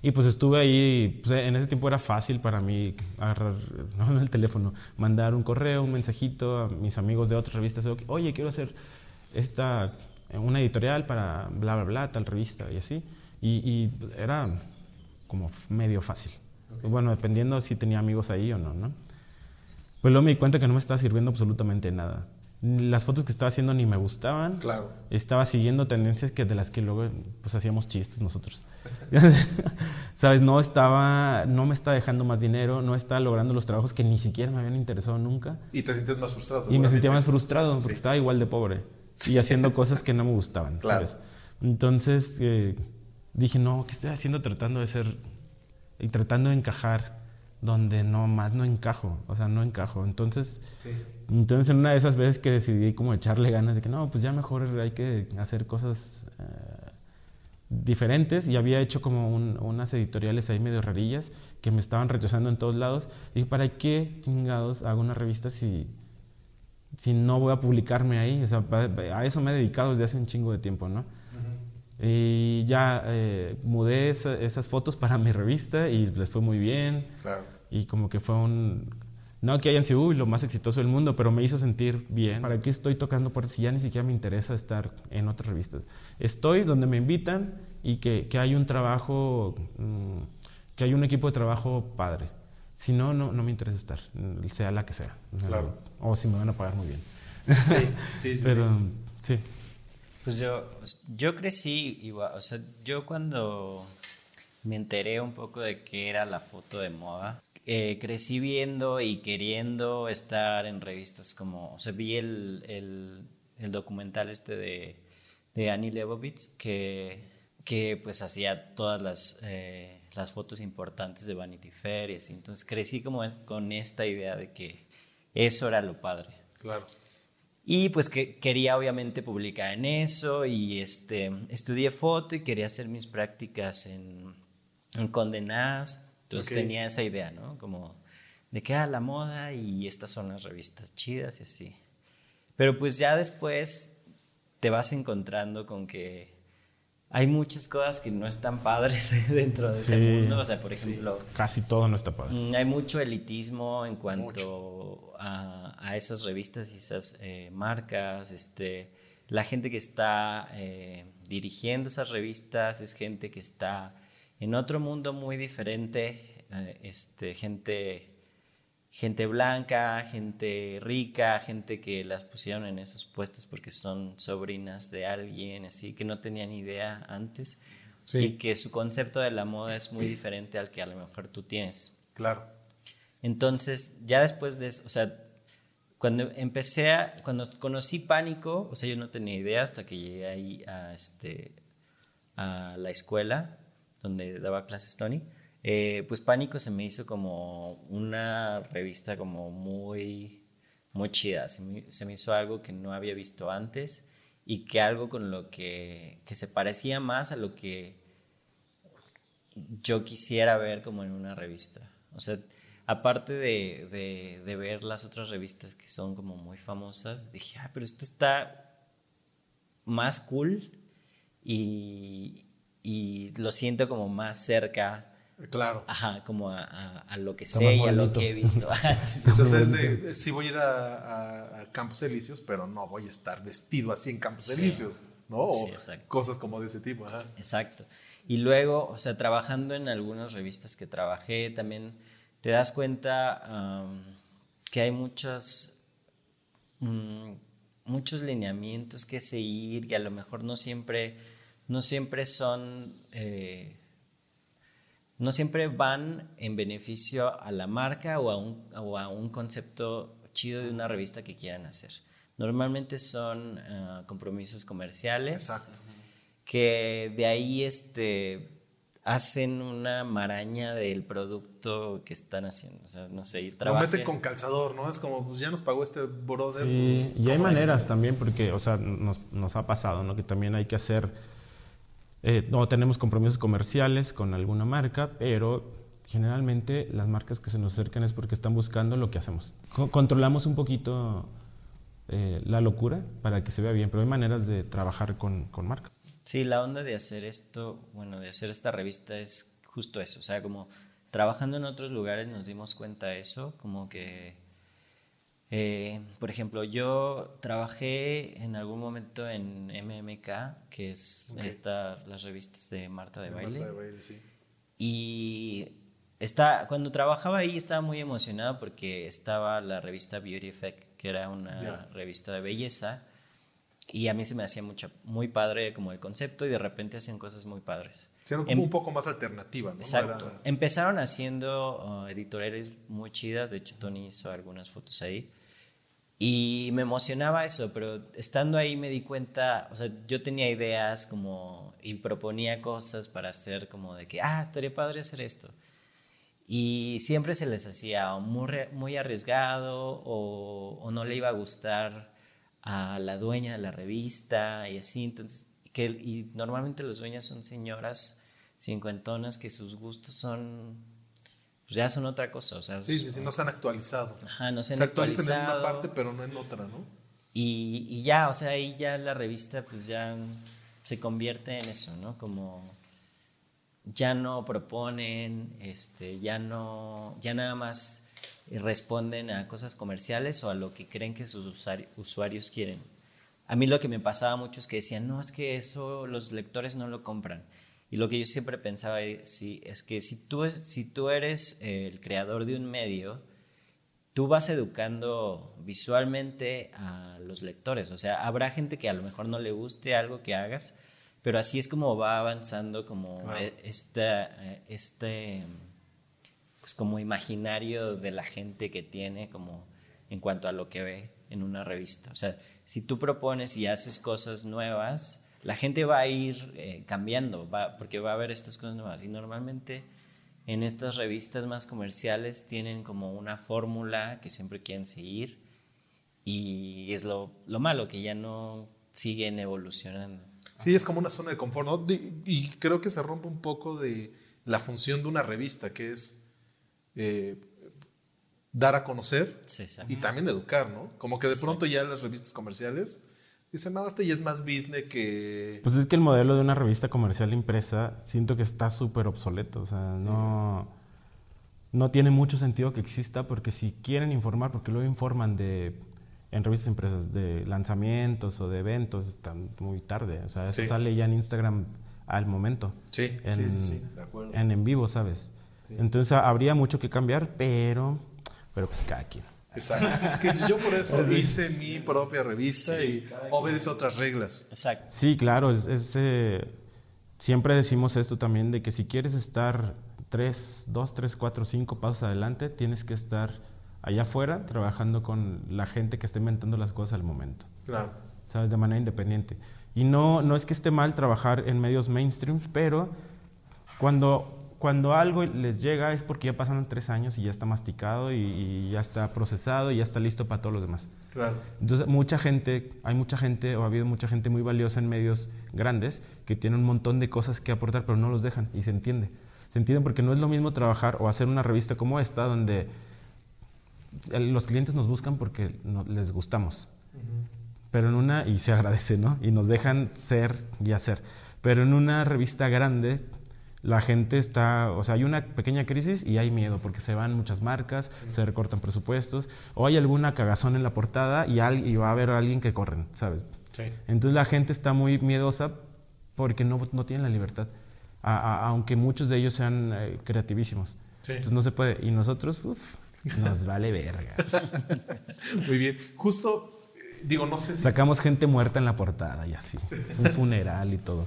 Y pues estuve ahí, pues en ese tiempo era fácil para mí agarrar ¿no? el teléfono, mandar un correo, un mensajito a mis amigos de otras revistas, oye, quiero hacer esta, una editorial para bla, bla, bla, tal revista y así. Y, era como medio fácil. Bueno, dependiendo si tenía amigos ahí o no, ¿no? Pues luego me di cuenta que no me estaba sirviendo absolutamente nada las fotos que estaba haciendo ni me gustaban. Claro. Estaba siguiendo tendencias que de las que luego pues hacíamos chistes nosotros. ¿Sabes? No estaba, no me estaba dejando más dinero, no estaba logrando los trabajos que ni siquiera me habían interesado nunca. Y te sientes más frustrado. Y me sentía más frustrado porque estaba igual de pobre y haciendo cosas que no me gustaban. Claro. Entonces eh, dije, no, ¿qué estoy haciendo tratando de ser y tratando de encajar donde no más no encajo? O sea, no encajo. Entonces entonces, en una de esas veces que decidí como echarle ganas de que no, pues ya mejor hay que hacer cosas eh, diferentes y había hecho como unas editoriales ahí medio rarillas que me estaban rechazando en todos lados. Y ¿para qué chingados hago una revista si, si no voy a publicarme ahí? O sea, a eso me he dedicado desde hace un chingo de tiempo, ¿no? Y ya eh, mudé esas fotos para mi revista y les fue muy bien. Claro. Y como que fue un no que hayan sido lo más exitoso del mundo, pero me hizo sentir bien. ¿Para qué estoy tocando puertas si ya ni siquiera me interesa estar en otras revistas? Estoy donde me invitan y que, que hay un trabajo, mm, que hay un equipo de trabajo padre. Si no, no, no me interesa estar, sea la que sea. Claro. O si me van a pagar muy bien. Sí, sí, sí. pero, sí. Pues yo, yo crecí igual, o sea, yo cuando me enteré un poco de qué era la foto de moda, eh, crecí viendo y queriendo estar en revistas como, o sea, vi el, el, documental este de, de, Annie Leibovitz que, que pues hacía todas las, eh, las fotos importantes de Vanity Fair y así. Entonces crecí como con esta idea de que eso era lo padre. Claro. Y pues que quería obviamente publicar en eso y este, estudié foto y quería hacer mis prácticas en, en Condé entonces tenía esa idea, ¿no? Como de que era ah, la moda y estas son las revistas chidas y así. Pero pues ya después te vas encontrando con que hay muchas cosas que no están padres dentro de ese mundo. O sea, por ejemplo... Casi todo no está padre. Mm, hay mucho elitismo en cuanto a, esas revistas y esas eh, marcas. Este, la gente que está eh, dirigiendo esas revistas es gente que está en otro mundo muy diferente, eh, este, gente, gente blanca, gente rica, gente que las pusieron en esos puestos porque son sobrinas de alguien, así que no tenían idea antes. Y que su concepto de la moda es muy diferente al que a lo mejor tú tienes. Claro. Entonces, ya después de eso, o sea, cuando empecé a, cuando conocí Pánico, o sea, yo no tenía idea hasta que llegué ahí a, este, a la escuela donde daba clases Tony, eh, pues Pánico se me hizo como una revista como muy, muy chida. Se me, hizo algo que no había visto antes y que algo con lo que, que se parecía más a lo que yo quisiera ver como en una revista. O sea, aparte de, de, de, ver las otras revistas que son como muy famosas, dije, ah, pero esto está más cool y, y lo siento como más cerca. Claro. Ajá, como a, a, lo que sé y a lo que he visto. Entonces es de, sí voy a ir a, a, Campos Elíseos, pero no voy a estar vestido así en Campos Elíseos, ¿no? O cosas como de ese tipo. Ajá. Exacto. Y luego, o sea, trabajando en algunas revistas que trabajé, también te das cuenta que hay muchos, mm, muchos lineamientos que seguir y a lo mejor no siempre, no siempre son, eh, no siempre van en beneficio a la marca o a, un, o a un concepto chido de una revista que quieran hacer. Normalmente son ah, compromisos comerciales. Que de ahí este, hacen una maraña del producto que están haciendo. O sea, no sé, y Lo meten con calzador, ¿no? Es como, pues ya nos pagó este brother. Sí, pues, y hay maneras también, porque, o sea, nos, nos, ha pasado, ¿no? Que también hay que hacer. Eh, no tenemos compromisos comerciales con alguna marca, pero generalmente las marcas que se nos acercan es porque están buscando lo que hacemos. controlamos un poquito eh, la locura para que se vea bien, pero hay maneras de trabajar con, con marcas. Sí, la onda de hacer esto, bueno, de hacer esta revista es justo eso, o sea, como trabajando en otros lugares nos dimos cuenta de eso, como que, eh, por ejemplo, yo trabajé en algún momento en MMK, que es esta, las revistas de Marta de, Baile. Marta de Baile, sí. Y está, cuando trabajaba ahí estaba muy emocionado porque estaba la revista Beauty Effect, que era una revista de belleza y a mí se me hacía mucho, muy padre como el concepto y de repente hacían cosas muy padres. Era como em, un poco más alternativa, ¿no? Exacto. Empezaron haciendo uh, editoriales muy chidas, de hecho Tony hizo algunas fotos ahí. Y me emocionaba eso, pero estando ahí me di cuenta, o sea, yo tenía ideas como y proponía cosas para hacer como de que, ah, estaría padre hacer esto. Y siempre se les hacía muy, muy arriesgado o, o no le iba a gustar a la dueña de la revista y así, entonces, que, y normalmente las dueñas son señoras cincuentonas que sus gustos son, pues ya son otra cosa, o sea. Sí, sí, sí, no se han actualizado. Ajá, no se, se actualizan en una parte, pero no en otra, ¿no? Y, y ya, o sea, ahí ya la revista pues ya se convierte en eso, ¿no? Como ya no proponen, este, ya no, ya nada más responden a cosas comerciales o a lo que creen que sus usuarios quieren. A mí lo que me pasaba mucho es que decían, no, es que eso los lectores no lo compran. Y lo que yo siempre pensaba sí, es que si tú, si tú eres el creador de un medio, tú vas educando visualmente a los lectores. O sea, habrá gente que a lo mejor no le guste algo que hagas, pero así es como va avanzando como este pues, como imaginario de la gente que tiene como en cuanto a lo que ve en una revista. O sea, si tú propones y haces cosas nuevas, la gente va a ir eh, cambiando, va, porque va a haber estas cosas nuevas. Y normalmente en estas revistas más comerciales tienen como una fórmula que siempre quieren seguir y es lo, lo, malo, que ya no siguen evolucionando. Sí, es como una zona de confort, ¿no? y creo que se rompe un poco de la función de una revista, que es eh, dar a conocer y también educar, ¿no? Como que de pronto ya las revistas comerciales dicen, no, esto ya es más business que... Pues es que el modelo de una revista comercial impresa siento que está súper obsoleto, o sea, no, no tiene mucho sentido que exista porque si quieren informar, porque luego informan de en revistas impresas de lanzamientos o de eventos, están muy tarde, o sea, eso sale ya en Instagram al momento. Sí, sí, sí, de acuerdo. En en vivo, ¿sabes? Entonces habría mucho que cambiar, pero, pero pues cada quien. Exacto. Que yo por eso hice mi propia revista y obedece otras reglas. Exacto. Sí, claro. Es, eh, siempre decimos esto también, de que si quieres estar tres, dos, tres, cuatro, cinco pasos adelante, tienes que estar allá afuera trabajando con la gente que está inventando las cosas al momento. Claro. ¿Sabes? De manera independiente. Y no, no es que esté mal trabajar en medios mainstream, pero cuando cuando algo les llega es porque ya pasaron tres años y ya está masticado y, ya está procesado y ya está listo para todos los demás. Claro. Entonces, mucha gente, hay mucha gente o ha habido mucha gente muy valiosa en medios grandes que tiene un montón de cosas que aportar, pero no los dejan y se entiende. se entienden porque no es lo mismo trabajar o hacer una revista como esta donde los clientes nos buscan porque les gustamos. Pero en una, y se agradece, ¿no? Y nos dejan ser y hacer. Pero en una revista grande, la gente está, o sea, hay una pequeña crisis y hay miedo porque se van muchas marcas, se recortan presupuestos, o hay alguna cagazón en la portada y, y va a haber alguien que corren, ¿sabes? Sí. Entonces la gente está muy miedosa porque no, no tienen la libertad, aunque muchos de ellos sean eh, creativísimos. Sí. Entonces no se puede. Y nosotros, uff, nos vale verga. muy bien. Justo, eh, digo, no sé si... Sacamos gente muerta en la portada y así, un funeral y todo.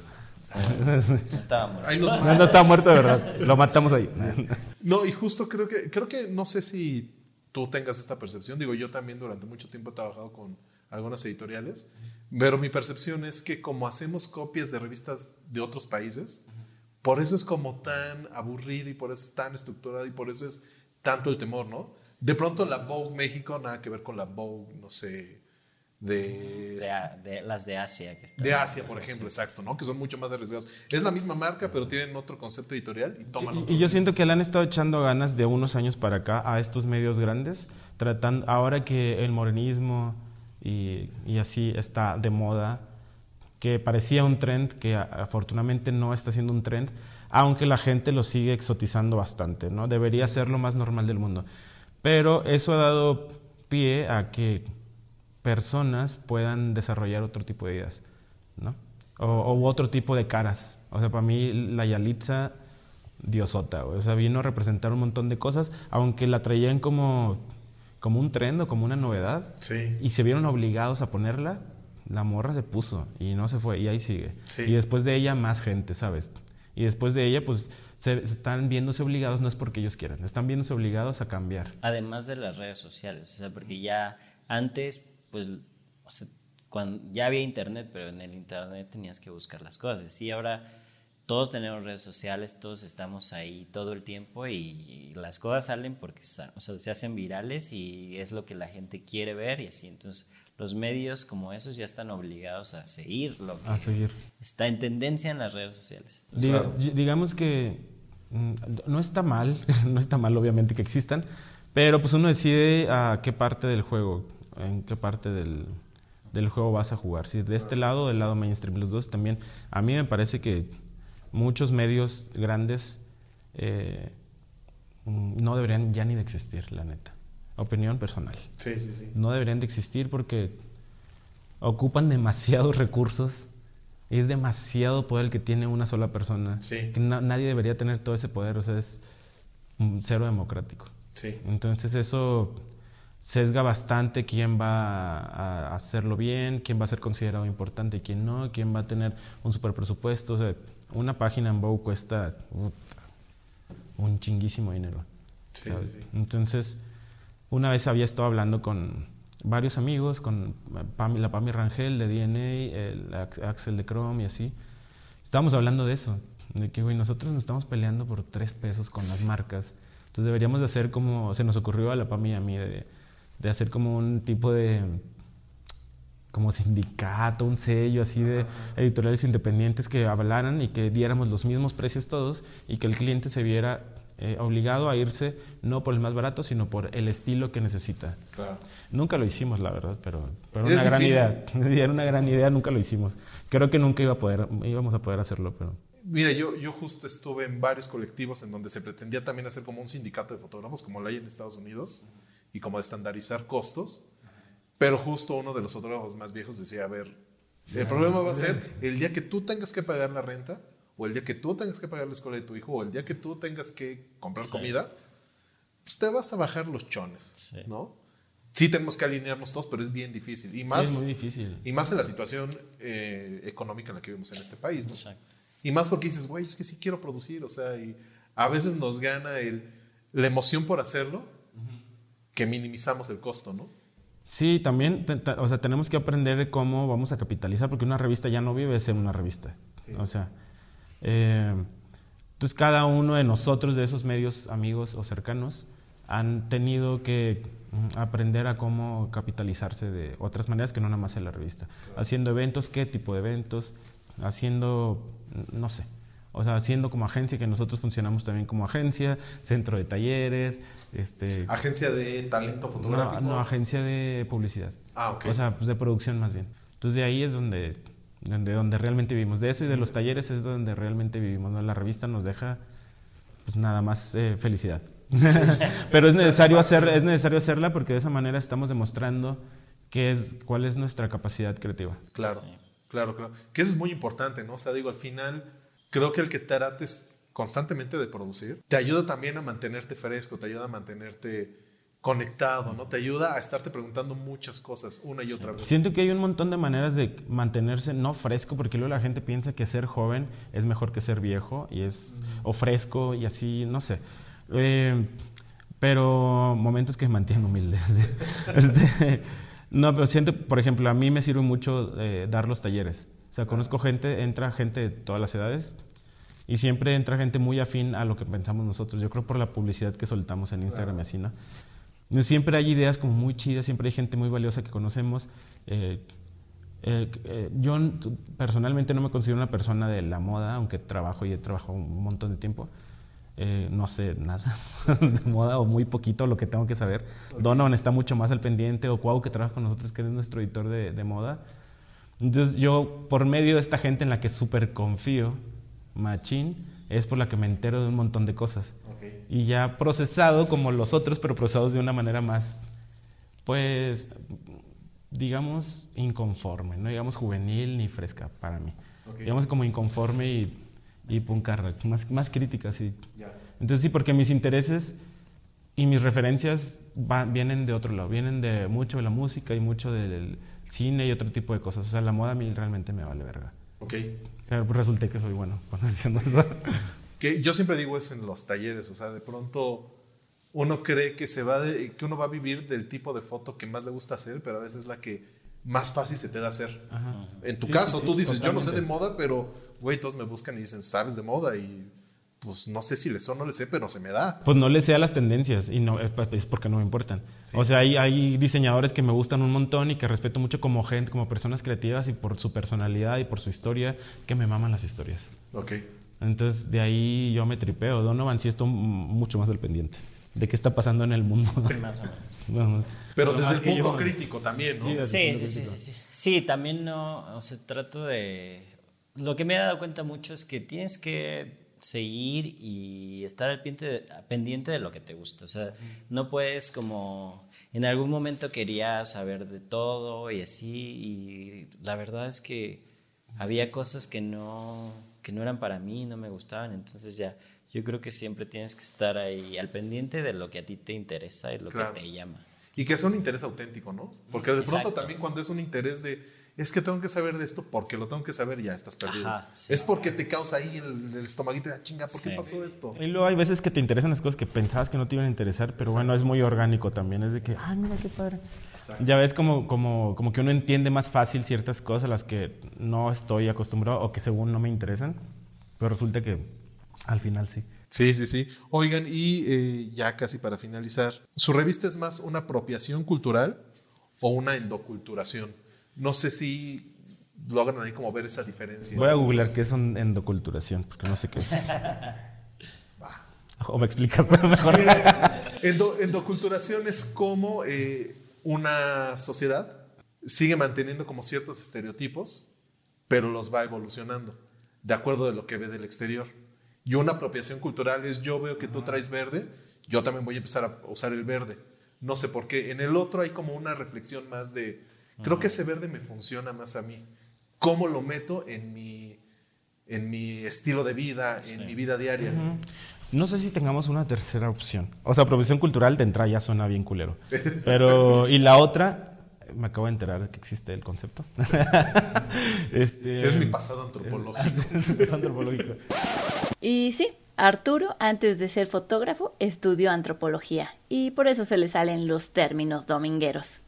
No estaba muerto. No, estaba muerto de verdad. Lo matamos ahí. No, y justo creo que, creo que no sé si tú tengas esta percepción. Digo, yo también durante mucho tiempo he trabajado con algunas editoriales, pero mi percepción es que como hacemos copias de revistas de otros países, por eso es como tan aburrida y por eso es tan estructurada y por eso es tanto el temor, ¿no? De pronto la Vogue México, nada que ver con la Vogue, no sé, de, de, las de Asia. Que de Asia, por ejemplo, exacto, ¿no? Que son mucho más arriesgados. Es la misma marca, pero tienen otro concepto editorial y toman otro. Y, yo siento que le han estado echando ganas de unos años para acá a estos medios grandes, tratando, ahora que el morenismo y, y así está de moda, que parecía un trend, que afortunadamente no está siendo un trend, aunque la gente lo sigue exotizando bastante, ¿no? Debería ser lo más normal del mundo. Pero eso ha dado pie a que personas puedan desarrollar otro tipo de ideas, ¿no? O, otro tipo de caras. O sea, para mí la Yalitza, diosota, o sea, vino a representar un montón de cosas, aunque la traían como, como un trend o como una novedad. Sí. Y se vieron obligados a ponerla, la morra se puso y no se fue, y ahí sigue. Y después de ella, más gente, ¿sabes? Y después de ella, pues se, están viéndose obligados, no es porque ellos quieran, están viéndose obligados a cambiar. Además de las redes sociales, o sea, porque ya antes pues, cuando, ya había internet, pero en el internet tenías que buscar las cosas. Y ahora todos tenemos redes sociales, todos estamos ahí todo el tiempo y, las cosas salen porque o sea, se hacen virales y es lo que la gente quiere ver y así. Entonces, los medios como esos ya están obligados a seguir lo que a seguir. está en tendencia en las redes sociales. Digamos que mm, no está mal, no está mal obviamente que existan, pero pues uno decide a qué parte del juego en qué parte del, del juego vas a jugar. Si de este lado, del lado mainstream, los dos también. A mí me parece que muchos medios grandes eh, no deberían ya ni de existir, la neta. Opinión personal. Sí, sí, sí. No deberían de existir porque ocupan demasiados recursos. Y es demasiado poder el que tiene una sola persona. Sí. Que nadie debería tener todo ese poder. O sea, es cero democrático. Sí. Entonces eso sesga bastante quién va a hacerlo bien, quién va a ser considerado importante y quién no, quién va a tener un super presupuesto. O sea, una página en Vogue cuesta un chinguísimo dinero. Sí, sí, sí. Entonces, una vez había estado hablando con varios amigos, con la Pami Rangel de DNA, el Axel de Chrome y así. Estábamos hablando de eso, de que, güey, nosotros nos estamos peleando por tres pesos con las marcas. Entonces deberíamos de hacer como se nos ocurrió a la Pami y a mí de de hacer como un tipo de como sindicato, un sello así de editoriales independientes que hablaran y que diéramos los mismos precios todos y que el cliente se viera eh, obligado a irse no por el más barato, sino por el estilo que necesita. Claro. Nunca lo hicimos, la verdad, pero, pero una gran idea. Era una gran idea, nunca lo hicimos. Creo que nunca iba a poder, íbamos a poder hacerlo, pero... Mira, yo, yo justo estuve en varios colectivos en donde se pretendía también hacer como un sindicato de fotógrafos, como lo hay en Estados Unidos y como de estandarizar costos. Pero justo uno de los fotógrafos más viejos decía, a ver, el problema va a ser el día que tú tengas que pagar la renta, o el día que tú tengas que pagar la escuela de tu hijo, o el día que tú tengas que comprar comida, pues te vas a bajar los chones, ¿no? Sí tenemos que alinearnos todos, pero es bien difícil. Y más, muy difícil. Y más en la situación eh, económica en la que vivimos en este país, ¿no? Y más porque dices, güey, es que sí quiero producir, o sea, y a veces nos gana el, la emoción por hacerlo, que minimizamos el costo, ¿no? Sí, también, o sea, tenemos que aprender cómo vamos a capitalizar, porque una revista ya no vive ser una revista. O sea, eh, entonces cada uno de nosotros, de esos medios amigos o cercanos, han tenido que mm, aprender a cómo capitalizarse de otras maneras que no nada más en la revista. Haciendo eventos, qué tipo de eventos, haciendo, no sé. O sea, siendo como agencia, que nosotros funcionamos también como agencia, centro de talleres, este... Agencia de talento fotográfico. No, no, agencia de publicidad. Ah, ok. O sea, pues de producción más bien. Entonces de ahí es donde, donde, donde realmente vivimos. De eso y de los talleres es donde realmente vivimos. ¿no? La revista nos deja pues nada más eh, felicidad. Pero es necesario, hacer, es necesario hacerla porque de esa manera estamos demostrando qué es, cuál es nuestra capacidad creativa. Claro, claro, claro. Que eso es muy importante, ¿no? O sea, digo, al final, creo que el que trates constantemente de producir te ayuda también a mantenerte fresco, te ayuda a mantenerte conectado, ¿no? Te ayuda a estarte preguntando muchas cosas una y otra vez. Siento que hay un montón de maneras de mantenerse no fresco, porque luego la gente piensa que ser joven es mejor que ser viejo y es o fresco y así, no sé. Eh, pero momentos que me mantienen humilde. Este, no, pero siento, por ejemplo, a mí me sirve mucho eh, dar los talleres. O sea, conozco gente, entra gente de todas las edades y siempre entra gente muy afín a lo que pensamos nosotros. Yo creo por la publicidad que soltamos en Instagram y así, ¿no? Siempre hay ideas como muy chidas, siempre hay gente muy valiosa que conocemos. Eh, eh, eh, yo personalmente no me considero una persona de la moda, aunque trabajo y he trabajado un montón de tiempo. no sé nada de moda o muy poquito lo que tengo que saber. Donovan está mucho más al pendiente, o Cuau que trabaja con nosotros, que es nuestro editor de, de moda. Entonces yo, por medio de esta gente en la que súper confío, machín, es por la que me entero de un montón de cosas. Y ya procesado como los otros, pero procesados de una manera más, pues, digamos, inconforme, no digamos juvenil ni fresca para mí. Digamos como inconforme y, y puncarra, más, más crítica, sí. Entonces sí, porque mis intereses y mis referencias vienen de otro lado, vienen de mucho de la música y mucho del cine y otro tipo de cosas. O sea, la moda a mí realmente me vale verga. Ok. O sea, pues resulté que soy bueno. Que yo siempre digo eso en los talleres, o sea, de pronto uno cree que se va de, que uno va a vivir del tipo de foto que más le gusta hacer, pero a veces es la que más fácil se te da hacer. En tu caso, tú dices, yo no sé de moda, pero güey, todos me buscan y dicen, "¿Sabes de moda?" y pues no sé si le sé o no le sé, pero se me da. Pues no le sé a las tendencias y no es porque no me importan. O sea, hay, hay diseñadores que me gustan un montón y que respeto mucho como gente, como personas creativas y por su personalidad y por su historia, que me maman las historias. Ok. Entonces, de ahí yo me tripeo. Donovan sí estoy mucho más al pendiente de qué está pasando en el mundo. Más o menos. Pero desde el punto crítico también, ¿no? Sí, sí, sí, sí, sí. también no, o sea, trato de... Lo que me he dado cuenta mucho es que tienes que seguir y estar al pendiente de, lo que te gusta. O sea, no puedes como... En algún momento quería saber de todo y así, y la verdad es que había cosas que no, que no eran para mí, no me gustaban, entonces ya yo creo que siempre tienes que estar ahí al pendiente de lo que a ti te interesa y lo que te llama. Y que es un interés auténtico, ¿no? Porque de pronto también cuando es un interés de, es que tengo que saber de esto porque lo tengo que saber, ya estás perdido. Es porque te causa ahí el, el estomaguito de ah, chinga, ¿por qué pasó esto? Y luego hay veces que te interesan las cosas que pensabas que no te iban a interesar, pero bueno, es muy orgánico también. Es de que, ay, mira qué padre. Ya ves como, como, como que uno entiende más fácil ciertas cosas a las que no estoy acostumbrado o que según no me interesan, pero resulta que al final sí. Sí, sí, sí. Oigan, y eh, ya casi para finalizar, ¿su revista es más una apropiación cultural o una endoculturación? No sé si logran ahí como ver esa diferencia. Voy a googlear qué es una endoculturación, porque no sé qué es. O me explicas mejor. endoculturación es como eh, una sociedad sigue manteniendo como ciertos estereotipos, pero los va evolucionando de acuerdo de lo que ve del exterior. Y una apropiación cultural es yo veo que tú traes verde, yo también voy a empezar a usar el verde. No sé por qué. En el otro hay como una reflexión más de, creo que ese verde me funciona más a mí. ¿Cómo lo meto en mi, en mi estilo de vida, en mi vida diaria? No sé si tengamos una tercera opción. O sea, apropiación cultural de entrada ya suena bien culero. Pero, y la otra, me acabo de enterar que existe el concepto. Este, es mi pasado antropológico. Es, antropológico. Y sí, Arturo, antes de ser fotógrafo, estudió antropología y por eso se le salen los términos domingueros.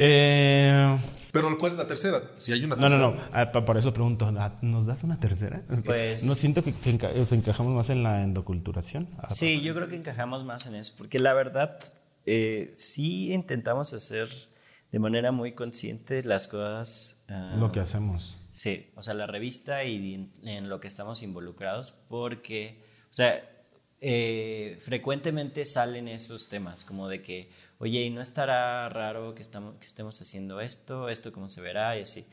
Eh, Pero ¿cuál es la tercera? Si hay una tercera. No, no, no. Ah, por eso pregunto, ¿ah, ¿nos das una tercera? Pues. No siento que, encajamos más en la endoculturación. Ah, sí, yo creo que encajamos más en eso. Porque la verdad, eh, sí intentamos hacer de manera muy consciente las cosas. Lo que hacemos. Sí, o sea, la revista y en, en lo que estamos involucrados, porque, o sea, eh, frecuentemente salen esos temas, como de que, oye, ¿y no estará raro que, estamos, que estemos haciendo esto? ¿Esto cómo se verá? Y así.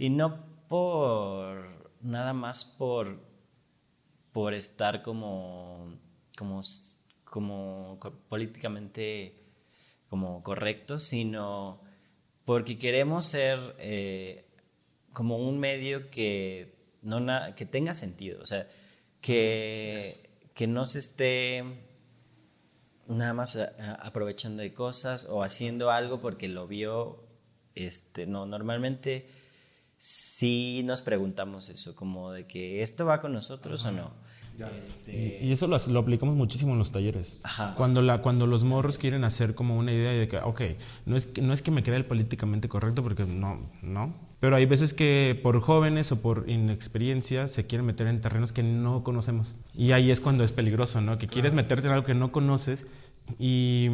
Y no por nada más por, por estar como, como, como políticamente como correctos, sino porque queremos ser eh, como un medio que, no que tenga sentido, o sea, que que no se esté nada más eh, aprovechando de cosas o haciendo algo porque lo vio, este, no, normalmente sí nos preguntamos eso, como de que esto va con nosotros o no. Este, y, eso lo, aplicamos muchísimo en los talleres. Cuando, la, cuando los morros quieren hacer como una idea de que, ok, no es, no es que me crea el políticamente correcto, porque no, no, pero hay veces que por jóvenes o por inexperiencia se quieren meter en terrenos que no conocemos. Y ahí es cuando es peligroso, ¿no? Que quieres meterte en algo que no conoces y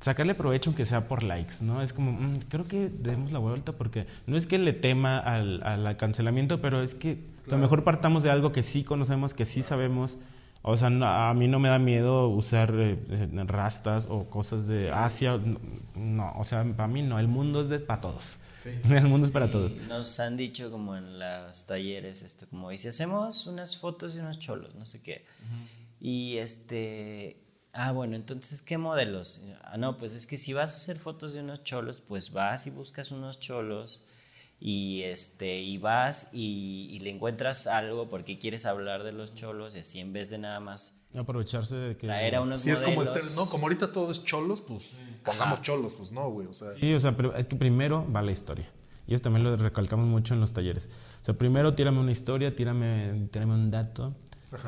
sacarle provecho aunque sea por likes, ¿no? Es como, mm, creo que demos la vuelta porque no es que le tema al, al cancelamiento, pero es que a lo mejor partamos de algo que sí conocemos, que sí sabemos. O sea, a mí no me da miedo usar eh, rastas o cosas de Asia. No, o sea, para mí no. El mundo es de, para todos. El mundo es para todos. Nos han dicho como en los talleres esto, como, y si hacemos unas fotos de unos cholos, no sé qué. Y este, ah, bueno, entonces, ¿qué modelos? Ah, no, pues es que si vas a hacer fotos de unos cholos, pues vas y buscas unos cholos y este y vas y, le encuentras algo porque quieres hablar de los cholos y así en vez de nada más aprovecharse de que era unos si es como el no como ahorita todo es cholos pues pongamos cholos pues no güey o sea. Sí o sea pero es que primero va la historia. Y eso también lo recalcamos mucho en los talleres. O sea primero tírame una historia tírame, tírame un dato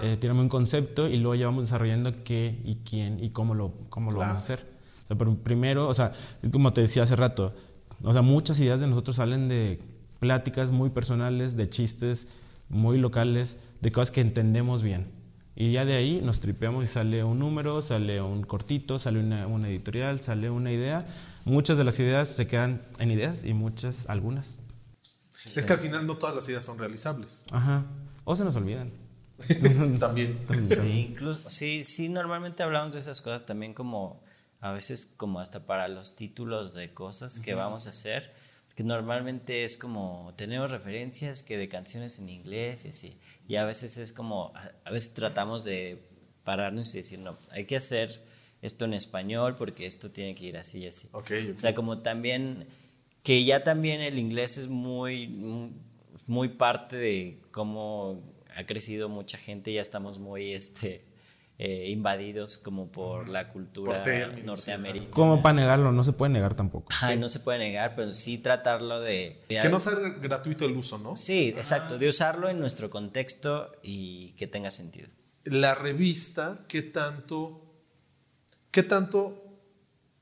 eh, tírame un concepto y luego ya vamos desarrollando qué y quién y cómo lo cómo lo vamos a hacer. O sea pero primero o sea como te decía hace rato o sea, muchas ideas de nosotros salen de pláticas muy personales, de chistes muy locales, de cosas que entendemos bien. Y ya de ahí nos tripeamos y sale un número, sale un cortito, sale una, editorial, sale una idea. Muchas de las ideas se quedan en ideas y muchas, algunas. Es que al final no todas las ideas son realizables. Ajá. O se nos olvidan. también. Sí, incluso, sí, sí, normalmente hablamos de esas cosas también como a veces como hasta para los títulos de cosas que vamos a hacer, que normalmente es como tenemos referencias que de canciones en inglés y así, y a veces es como, a veces tratamos de pararnos y decir, no, hay que hacer esto en español porque esto tiene que ir así y así. Okay, O sea, como también, que ya también el inglés es muy, muy parte de cómo ha crecido mucha gente, ya estamos muy, este, eh, invadidos como por la cultura norteamericana. ¿Cómo para negarlo? No se puede negar tampoco. No se puede negar, pero sí tratarlo de... Que no sea gratuito el uso, ¿no? Sí, exacto, de usarlo en nuestro contexto y que tenga sentido. La revista, ¿qué tanto, qué tanto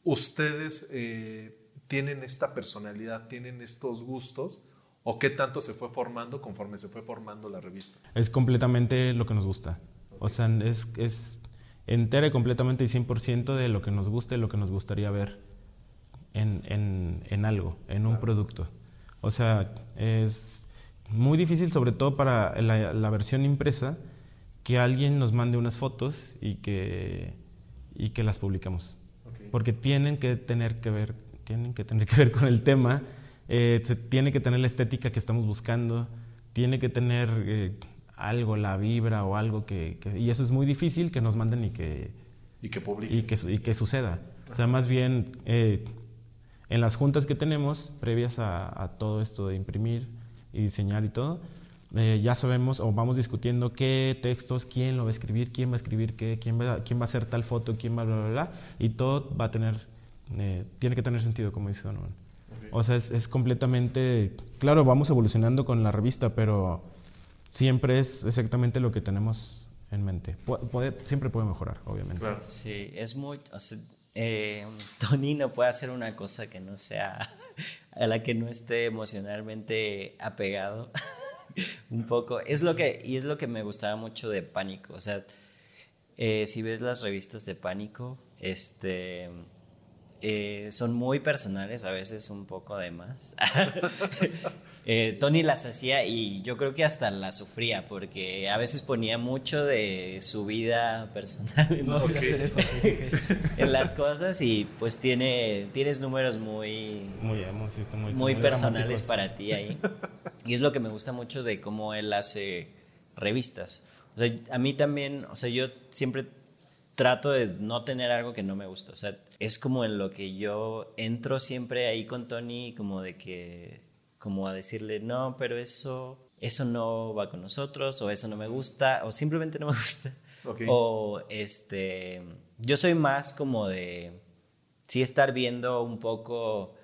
ustedes eh, tienen esta personalidad, tienen estos gustos? ¿O qué tanto se fue formando conforme se fue formando la revista? Es completamente lo que nos gusta. O sea, es, es entera y completamente y 100% de lo que nos gusta y lo que nos gustaría ver en, en, en algo, en un producto. O sea, es muy difícil, sobre todo para la, la, versión impresa, que alguien nos mande unas fotos y que, y que las publicamos. Porque tienen que tener que ver, tienen que tener que ver con el tema, eh, se tiene que tener la estética que estamos buscando, tiene que tener... Eh, algo, la vibra o algo que, y eso es muy difícil que nos manden y que y que y que, y que suceda. O sea, más bien eh, en las juntas que tenemos previas a, todo esto de imprimir y diseñar y todo, eh, ya sabemos o vamos discutiendo qué textos, quién lo va a escribir, quién va a escribir qué, quién va, quién va a hacer tal foto, quién va a bla, bla, bla, y todo va a tener, eh, tiene que tener sentido, como dice Donovan. O sea, es, es completamente, claro, vamos evolucionando con la revista, pero siempre es exactamente lo que tenemos en mente. siempre puede mejorar, obviamente. Sí, es muy... Eh, Tony no puede hacer una cosa que no sea a la que no esté emocionalmente apegado un poco. Es lo que, y es lo que me gustaba mucho de Pánico. O sea, eh, si ves las revistas de Pánico, este, eh, son muy personales, a veces un poco de más. Eh, Tony las hacía y yo creo que hasta las sufría porque a veces ponía mucho de su vida personal en, las cosas y pues tiene, tienes números muy, muy, muy, muy personales para ti ahí. Y es lo que me gusta mucho de cómo él hace revistas. O sea, a mí también, o sea, yo siempre trato de no tener algo que no me gusta. O sea, es como en lo que yo entro siempre ahí con Tony, como de que, como a decirle, no, pero eso, eso no va con nosotros, o eso no me gusta, o simplemente no me gusta. O este, yo soy más como de, sí estar viendo un poco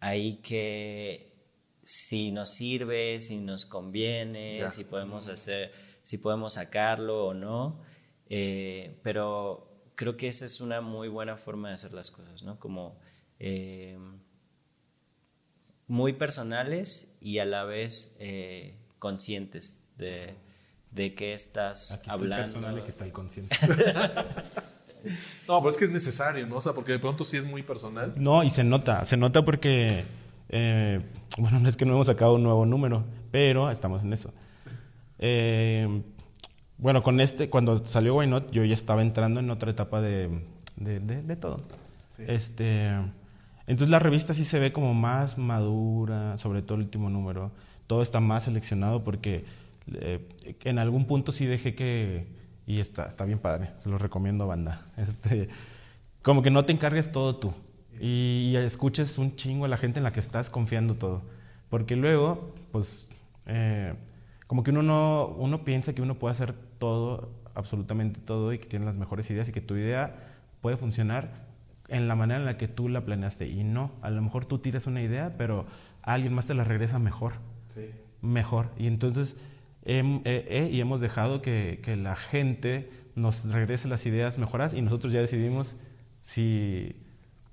ahí que si nos sirve, si nos conviene, si podemos hacer, si podemos sacarlo o no. Eh, pero creo que esa es una muy buena forma de hacer las cosas, ¿no? Como eh, muy personales y a la vez eh, conscientes de, de qué estás Aquí hablando. personal y que está el consciente. no, pero es que es necesario, ¿no? O sea, porque de pronto sí es muy personal. No, y se nota, se nota porque, eh, bueno, no es que no hemos sacado un nuevo número, pero estamos en eso. Eh, bueno, con este, cuando salió Why Not, yo ya estaba entrando en otra etapa de, de, todo. Este, entonces la revista sí se ve como más madura, sobre todo el último número. Todo está más seleccionado porque eh, en algún punto sí dejé que, y está, está bien padre, se lo recomiendo banda. Este, como que no te encargues todo tú y, escuches un chingo a la gente en la que estás confiando todo. Porque luego, pues... Eh, como que uno no, uno piensa que uno puede hacer todo, absolutamente todo, y que tiene las mejores ideas y que tu idea puede funcionar en la manera en la que tú la planeaste. Y no, a lo mejor tú tiras una idea, pero alguien más te la regresa mejor. Sí. Mejor. Y entonces, y hemos dejado que, que, la gente nos regrese las ideas mejoradas y nosotros ya decidimos si,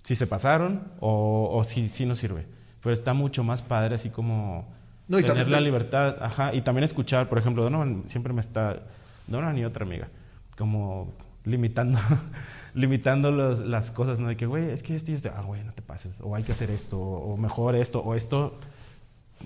si se pasaron o, o si, si nos sirve. Pero está mucho más padre así como no, y tener la libertad, ajá, y también escuchar, por ejemplo, Donovan siempre me está, Donovan y otra amiga, como limitando, limitando las cosas, ¿no? De que, güey, es que esto y esto, ah, güey, no te pases, o hay que hacer esto, o mejor esto, o esto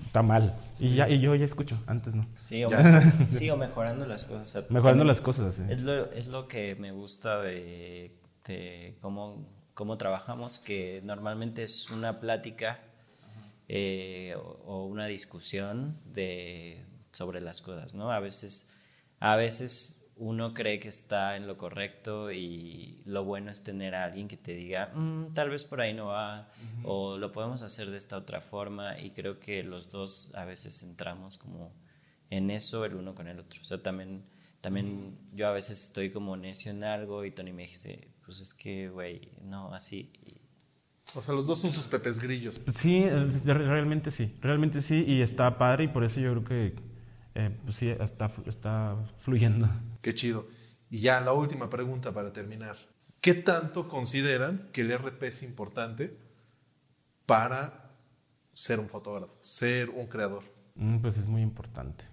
está mal. Y, ya, y yo ya escucho, antes no. Sí, o, mejorando las cosas. mejorando las cosas, sí. Es lo, es lo que me gusta de, de cómo, cómo trabajamos, que normalmente es una plática eh, o, una discusión de, sobre las cosas, ¿no? A veces, a veces uno cree que está en lo correcto y lo bueno es tener a alguien que te diga, mm, tal vez por ahí no va, o lo podemos hacer de esta otra forma, y creo que los dos a veces entramos como en eso el uno con el otro. O sea, también, también yo a veces estoy como necio en algo y Tony me dice, pues es que, güey, no, así. O sea, los dos son sus pepes grillos. Sí, eh, realmente sí, realmente sí, y está padre y por eso yo creo que eh, pues sí, está, está fluyendo. Qué chido. Y ya la última pregunta para terminar. ¿Qué tanto consideran que el RP es importante para ser un fotógrafo, ser un creador? Mm, pues es muy importante.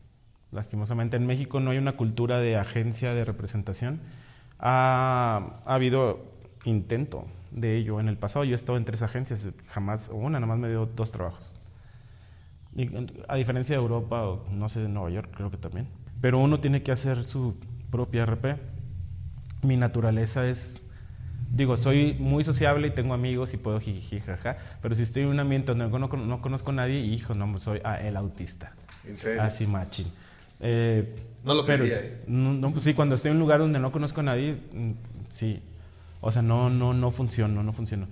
Lastimosamente en México no hay una cultura de agencia de representación. Ha, ha habido intento de ello. En el pasado yo he estado en tres agencias, jamás, una nada más me dio dos trabajos. A diferencia de Europa o no sé, de Nueva York, creo que también. Pero uno tiene que hacer su propia RP. Mi naturaleza es, digo, soy muy sociable y tengo amigos y puedo jiji, jaja, pero si estoy en un ambiente donde no, no conozco a nadie, hijo, no, soy ah, el autista. ¿En serio? Así machín. Eh, no lo pero, ¿eh? no, pues sí, cuando estoy en un lugar donde no conozco a nadie, mm, sí, o sea, no, no, no funcionó, no funcionó.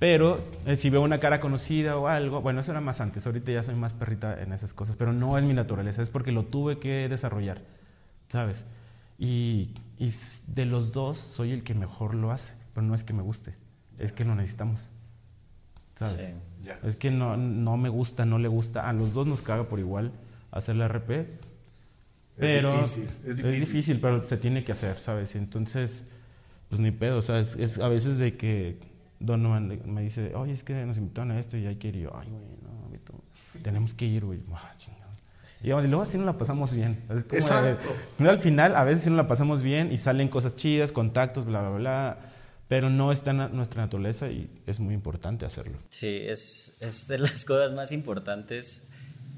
Pero eh, si veo una cara conocida o algo, bueno, eso era más antes, ahorita ya soy más perrita en esas cosas, pero no es mi naturaleza, es porque lo tuve que desarrollar, ¿sabes? Y, y de los dos soy el que mejor lo hace, pero no es que me guste, es que lo necesitamos, ¿sabes? Sí, Es que no, no me gusta, no le gusta, a los dos nos caga por igual hacer la RP, pero es difícil, es difícil. Es difícil, pero se tiene que hacer, ¿sabes? Entonces pues ni pedo, o sea, es, a veces de que Donovan me dice, oye, es que nos invitaron a esto y hay que ir. Y yo, ay, güey, no, tenemos que ir, güey. Ah, y luego así no la pasamos bien. Exacto. al final, a veces sí no la pasamos bien y salen cosas chidas, contactos, bla, bla, bla. pero no está en nuestra naturaleza y es muy importante hacerlo. Sí, es, es de las cosas más importantes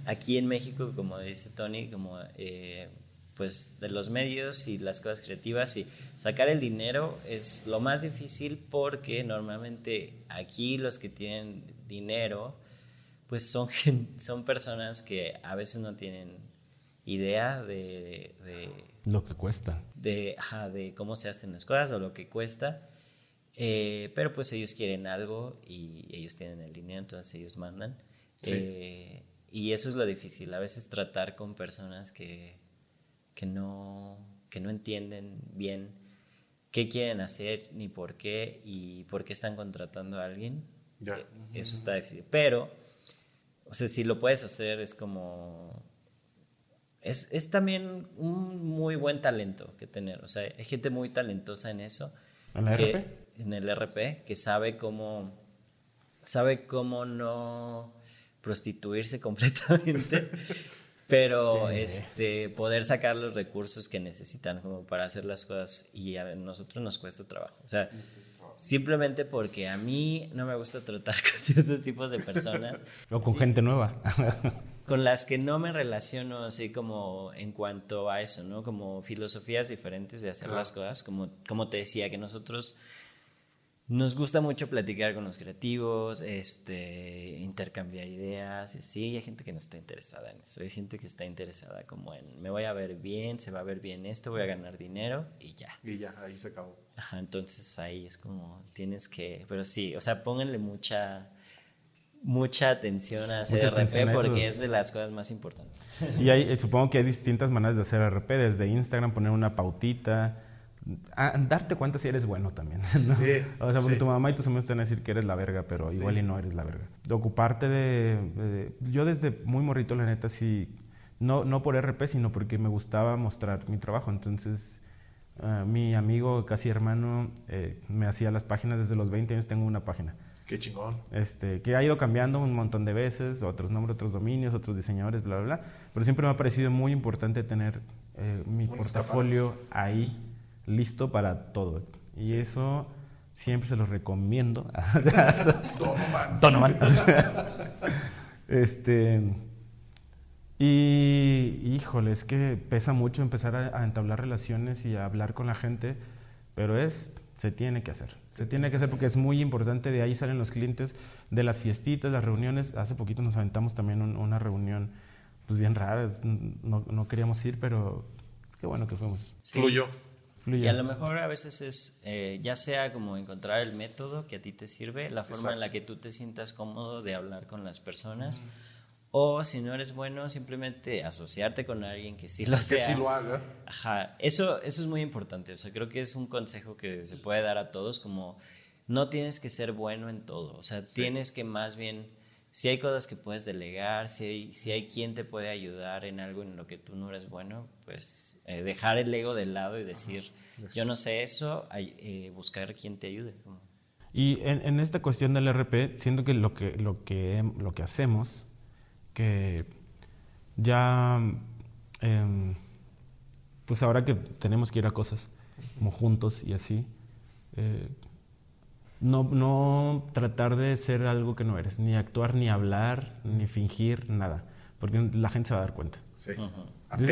aquí en México, como dice Tony, como eh, pues de los medios y las cosas creativas y sacar el dinero es lo más difícil porque normalmente aquí los que tienen dinero pues son, son personas que a veces no tienen idea de, lo que cuesta. De, de cómo se hacen las cosas o lo que cuesta. Eh, pero pues ellos quieren algo y ellos tienen el dinero, entonces ellos mandan. Eh, y eso es lo difícil, a veces tratar con personas que, que, no, que no entienden bien qué quieren hacer ni por qué y por qué están contratando a alguien. Eh, eso está difícil. Pero, o sea, si lo puedes hacer es como es, es, también un muy buen talento que tener. O sea, hay gente muy talentosa en eso. ¿En la RP? En el RP, que sabe cómo, sabe cómo no prostituirse completamente, pero este, poder sacar los recursos que necesitan como para hacer las cosas y a nosotros nos cuesta trabajo. O sea, simplemente porque a mí no me gusta tratar con ciertos tipos de personas. O con gente nueva. con las que no me relaciono así como en cuanto a eso, ¿no? Como filosofías diferentes de hacer las cosas, como, como te decía, que nosotros nos gusta mucho platicar con los creativos, este, intercambiar ideas, y sí, hay gente que no está interesada en eso, hay gente que está interesada como en, me voy a ver bien, se va a ver bien esto, voy a ganar dinero y ya. Y ya, ahí se acabó. Ajá, entonces ahí es como, tienes que, pero sí, o sea, pónganle mucha mucha atención a hacer RP porque es de las cosas más importantes. Y hay, eh, supongo que hay distintas maneras de hacer RP, desde Instagram poner una pautita, darte cuenta si eres bueno también. o sea, tu mamá y tus amigos te van a decir que eres la verga, pero igual y no eres la verga. De ocuparte de, Yo desde muy morrito, la neta, sí, no, no por RP, sino porque me gustaba mostrar mi trabajo. Entonces, ah, mi amigo, casi hermano, eh, me hacía las páginas desde los 20 años, tengo una página. Qué chingón. Este, que ha ido cambiando un montón de veces, otros nombres, otros dominios, otros diseñadores, bla, bla, bla. Pero siempre me ha parecido muy importante tener eh, mi portafolio ahí listo para todo. Y eso siempre se lo recomiendo. Donovan. Donovan. este. Y híjole, es que pesa mucho empezar a entablar relaciones y a hablar con la gente, pero es se tiene que hacer. Se tiene que hacer porque es muy importante. De ahí salen los clientes de las fiestitas, las reuniones. Hace poquito nos aventamos también una reunión pues bien rara. No, no, queríamos ir, pero qué bueno que fuimos. Fluyó. Y a lo mejor a veces es, eh, ya sea como encontrar el método que a ti te sirve, la forma en la que tú te sientas cómodo de hablar con las personas. O si no eres bueno, simplemente asociarte con alguien que sí lo sea. Que sí lo haga. Ajá, eso, eso es muy importante. O sea, creo que es un consejo que se puede dar a todos, como no tienes que ser bueno en todo. O sea, tienes que más bien, si hay cosas que puedes delegar, si hay, si hay quien te puede ayudar en algo en lo que tú no eres bueno, pues eh, dejar el ego de lado y decir, yo no sé eso, eh, buscar quien te ayude. Y en, en, esta cuestión del RP, siento que lo que, lo que, lo que hacemos que ya, em, pues ahora que tenemos que ir a cosas como juntos y así, eh, no, no tratar de ser algo que no eres, ni actuar, ni hablar, ni fingir, nada, porque la gente se va a dar cuenta. Sí.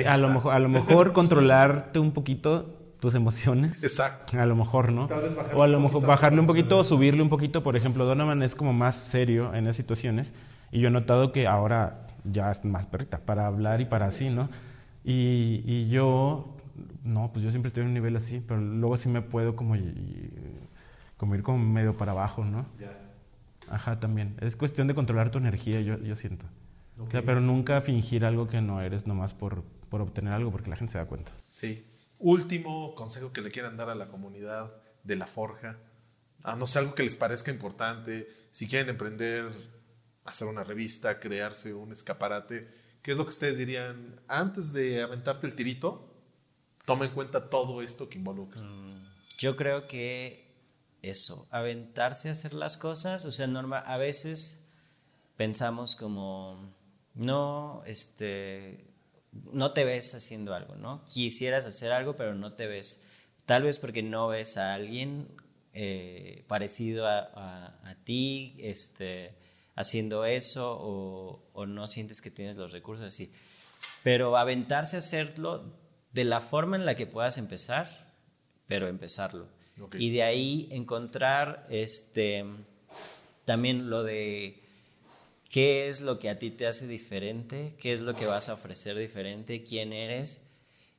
a, lo mejor, a lo mejor controlarte un poquito tus emociones. Exacto. A lo mejor, ¿no? o a lo mejor bajarle un poquito o subirle un poquito. Por ejemplo, Donovan es como más serio en esas situaciones y yo he notado que ahora ya es más perrita para hablar y para así, ¿no? Y, y yo, no, pues yo siempre estoy en un nivel así, pero luego sí me puedo como, como ir como medio para abajo, ¿no? Ya. Ajá, también. Es cuestión de controlar tu energía, yo, yo siento. O sea, pero nunca fingir algo que no eres nomás por, por obtener algo, porque la gente se da cuenta. Sí. Último consejo que le quieran dar a la comunidad de la forja. A no sé, algo que les parezca importante. Si quieren emprender hacer una revista, crearse un escaparate. ¿Qué es lo que ustedes dirían antes de aventarte el tirito? Toma en cuenta todo esto que involucra. Mm, yo creo que eso, aventarse a hacer las cosas, o sea, norma, a veces pensamos como, no, este, no te ves haciendo algo, ¿no? Quisieras hacer algo, pero no te ves. Tal vez porque no ves a alguien eh, parecido a, a, ti este, haciendo eso o, o, no sientes que tienes los recursos así. Pero aventarse a hacerlo de la forma en la que puedas empezar, pero empezarlo. Y de ahí encontrar este, también lo de qué es lo que a ti te hace diferente, qué es lo que vas a ofrecer diferente, quién eres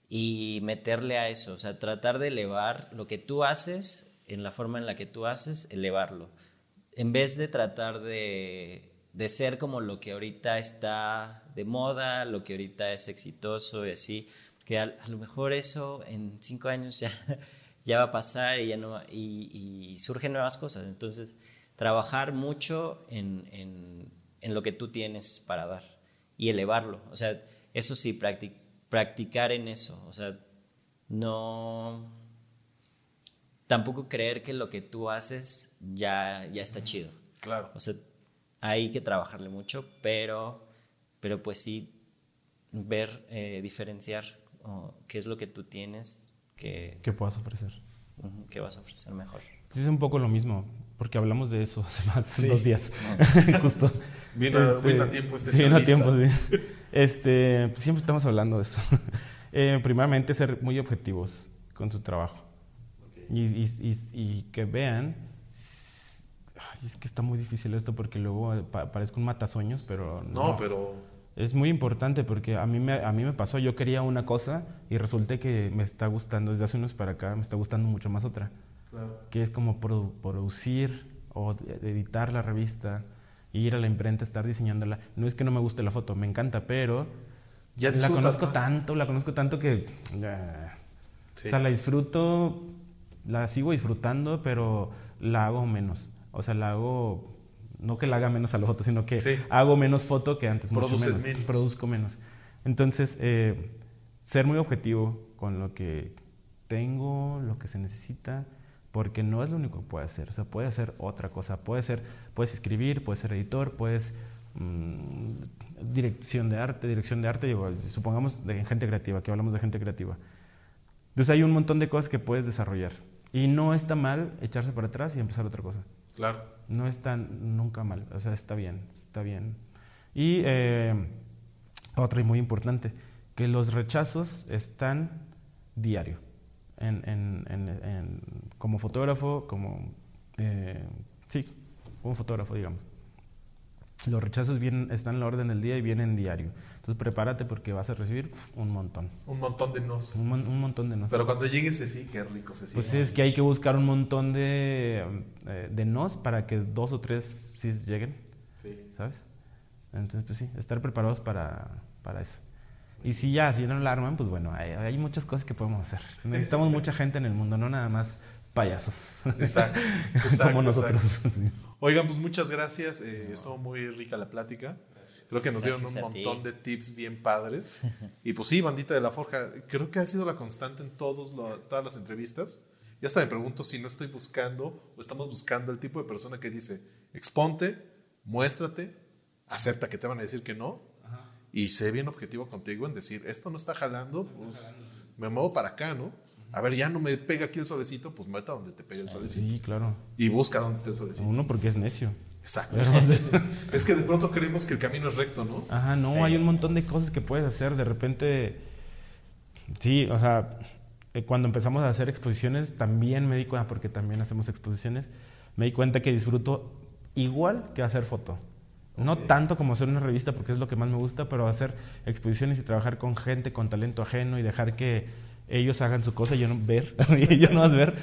y meterle a eso, o sea, tratar de elevar lo que tú haces en la forma en la que tú haces, elevarlo. En vez de tratar de, de ser como lo que ahorita está de moda, lo que ahorita es exitoso y así, que a, lo mejor eso en cinco años ya, ya va a pasar y, ya no, y, surgen nuevas cosas. Entonces, trabajar mucho en, en, en, lo que tú tienes para dar y elevarlo. O sea, eso sí, practic, practicar en eso. O sea, no... Tampoco creer que lo que tú haces ya, ya está chido. Claro. O sea, hay que trabajarle mucho, pero, pero pues sí ver, eh, diferenciar qué es lo que tú tienes que... Que puedas ofrecer. que vas a ofrecer mejor. Sí, es un poco lo mismo, porque hablamos de eso hace más de dos días. Justo. Vino, a este, tiempo este Sí, vino a tiempo, sí. Este, pues siempre estamos hablando de eso. eh, primeramente, ser muy objetivos con su trabajo. Y, y, y, que vean. es que está muy difícil esto porque luego parezco un matasueños, pero. No, no, pero. Es muy importante porque a mí, me, a mí me pasó, yo quería una cosa y resulta que me está gustando, desde hace unos para acá, me está gustando mucho más otra. Claro. Que es como producir o editar la revista ir a la imprenta, estar diseñándola. No es que no me guste la foto, me encanta, pero ya la conozco tanto, la conozco tanto que o sea, la disfruto, la sigo disfrutando, pero la hago menos. O sea, la hago no que la haga menos a la foto, sino que hago menos foto que antes. Produces menos, Produzco menos. Entonces, eh, ser muy objetivo con lo que tengo, lo que se necesita porque no es lo único que puede hacer, o sea, puede hacer otra cosa, puede ser, puedes escribir, puedes ser editor, puedes mm, dirección de arte, dirección de arte, digo, supongamos de gente creativa, que hablamos de gente creativa. Entonces hay un montón de cosas que puedes desarrollar y no está mal echarse para atrás y empezar otra cosa. Claro. No está nunca mal, o sea, está bien, está bien. Y eh, otra y muy importante, que los rechazos están diario en, como fotógrafo, como... Eh, sí, como fotógrafo, digamos. Los rechazos vienen, están en la orden del día y vienen diario. Entonces prepárate porque vas a recibir un montón. Un montón de nos. Un, montón de nos. Pero cuando llegues sí, qué rico se Pues es que hay que buscar un montón de, eh, de nos para que dos o tres sí lleguen. Sí. ¿Sabes? Entonces, pues sí, estar preparados para, para eso. Y si ya, si no lo arman, pues bueno, hay, muchas cosas que podemos hacer. Necesitamos mucha gente en el mundo, no nada más payasos. Exacto, exacto. Como nosotros. Oigan, pues muchas gracias. Eh, estuvo muy rica la plática. Creo que nos dieron un montón de tips bien padres. Y pues sí, bandita de la forja, creo que ha sido la constante en todos todas las entrevistas. Y hasta me pregunto si no estoy buscando o estamos buscando el tipo de persona que dice, exponte, muéstrate, acepta que te van a decir que no y sé bien objetivo contigo en decir, esto no está jalando, pues me muevo para acá, ¿no? A ver, ya no me pega aquí el solecito, pues meta donde te pegue el solecito. Sí, claro. Y busca donde esté el solecito. Uno porque es necio. Exacto. es que de pronto creemos que el camino es recto, ¿no? Ajá, no, hay un montón de cosas que puedes hacer. De repente, sí, o sea, eh, cuando empezamos a hacer exposiciones, también me di cuenta, porque también hacemos exposiciones, me di cuenta que disfruto igual que hacer foto. No tanto como hacer una revista porque es lo que más me gusta, pero hacer exposiciones y trabajar con gente con talento ajeno y dejar que ellos hagan su cosa y yo no ver, y yo no más ver.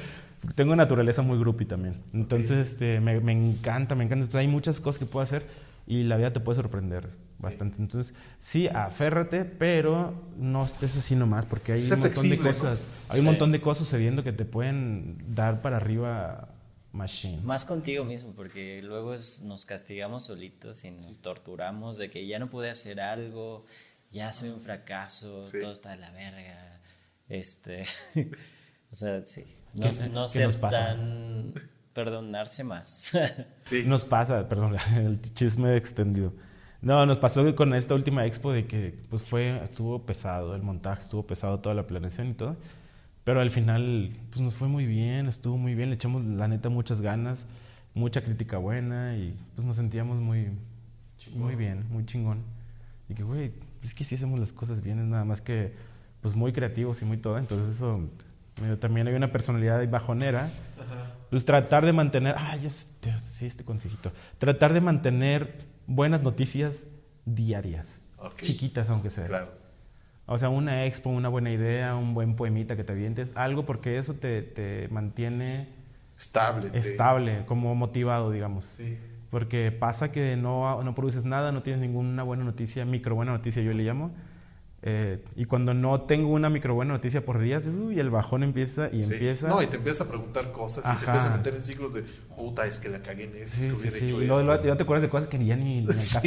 Tengo naturaleza muy groupie también. Entonces, este, me, me, encanta, me encanta. Entonces, hay muchas cosas que puedo hacer y la vida te puede sorprender bastante. Entonces, sí, aférrate, pero no estés así nomás porque hay un montón de cosas. Hay un montón de cosas sucediendo que te pueden dar para arriba Machine. Más contigo mismo, porque luego nos castigamos solitos y nos torturamos de que ya no pude hacer algo, ya soy un fracaso, todo está de la verga. Este, o sea, sí. No, no ser tan perdonarse más. sí. Nos pasa, perdón, el chisme extendido. No, nos pasó con esta última expo de que pues fue estuvo pesado el montaje, estuvo pesado toda la planeación y todo Pero al final, pues nos fue muy bien, estuvo muy bien, le echamos la neta muchas ganas, mucha crítica buena y pues nos sentíamos muy, muy bien, muy chingón. Y que, güey, es que sí hacemos las cosas bien, es nada más que, pues muy creativos y muy todo. Entonces eso, también hay una personalidad bajonera. Pues tratar de mantener, ay, este, sí, este consejito. Tratar de mantener buenas noticias diarias, chiquitas aunque sea. Claro. O sea, una expo, una buena idea, un buen poemita que te avientes, algo porque eso te, te mantiene Estable. estable, como motivado, digamos. Sí. Porque pasa que no, no produces nada, no tienes ninguna buena noticia, micro buena noticia yo le llamo. Eh, y cuando no tengo una micro buena noticia por días, uy, el bajón empieza y Sí. empieza. No, y te empiezas a preguntar cosas y te empiezas a meter en ciclos de puta, es que la cagué en esto, es Sí, que sí, hubiera sí. hecho esto. luego ya te acuerdas de cosas que ya ni, ni al caso.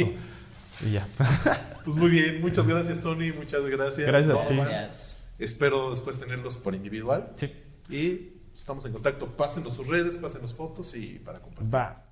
Y ya. Pues muy bien, muchas gracias Tony, muchas gracias. Gracias a ti. Gracias. Espero después tenerlos por individual. sí. Y estamos en contacto. Pásenos sus redes, pásenos fotos y para compartir. Va.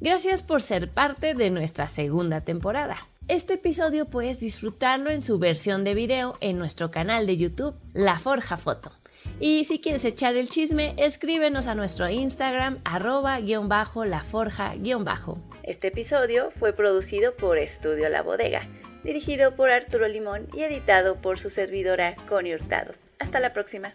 Gracias por ser parte de nuestra segunda temporada. Este episodio puedes disfrutarlo en su versión de video en nuestro canal de YouTube, La Forja Foto. Y si quieres echar el chisme, escríbenos a nuestro Instagram, arroba guion bajo la forja guion bajo. Este episodio fue producido por Estudio La Bodega, dirigido por Arturo Limón y editado por su servidora Connie Hurtado. Hasta la próxima.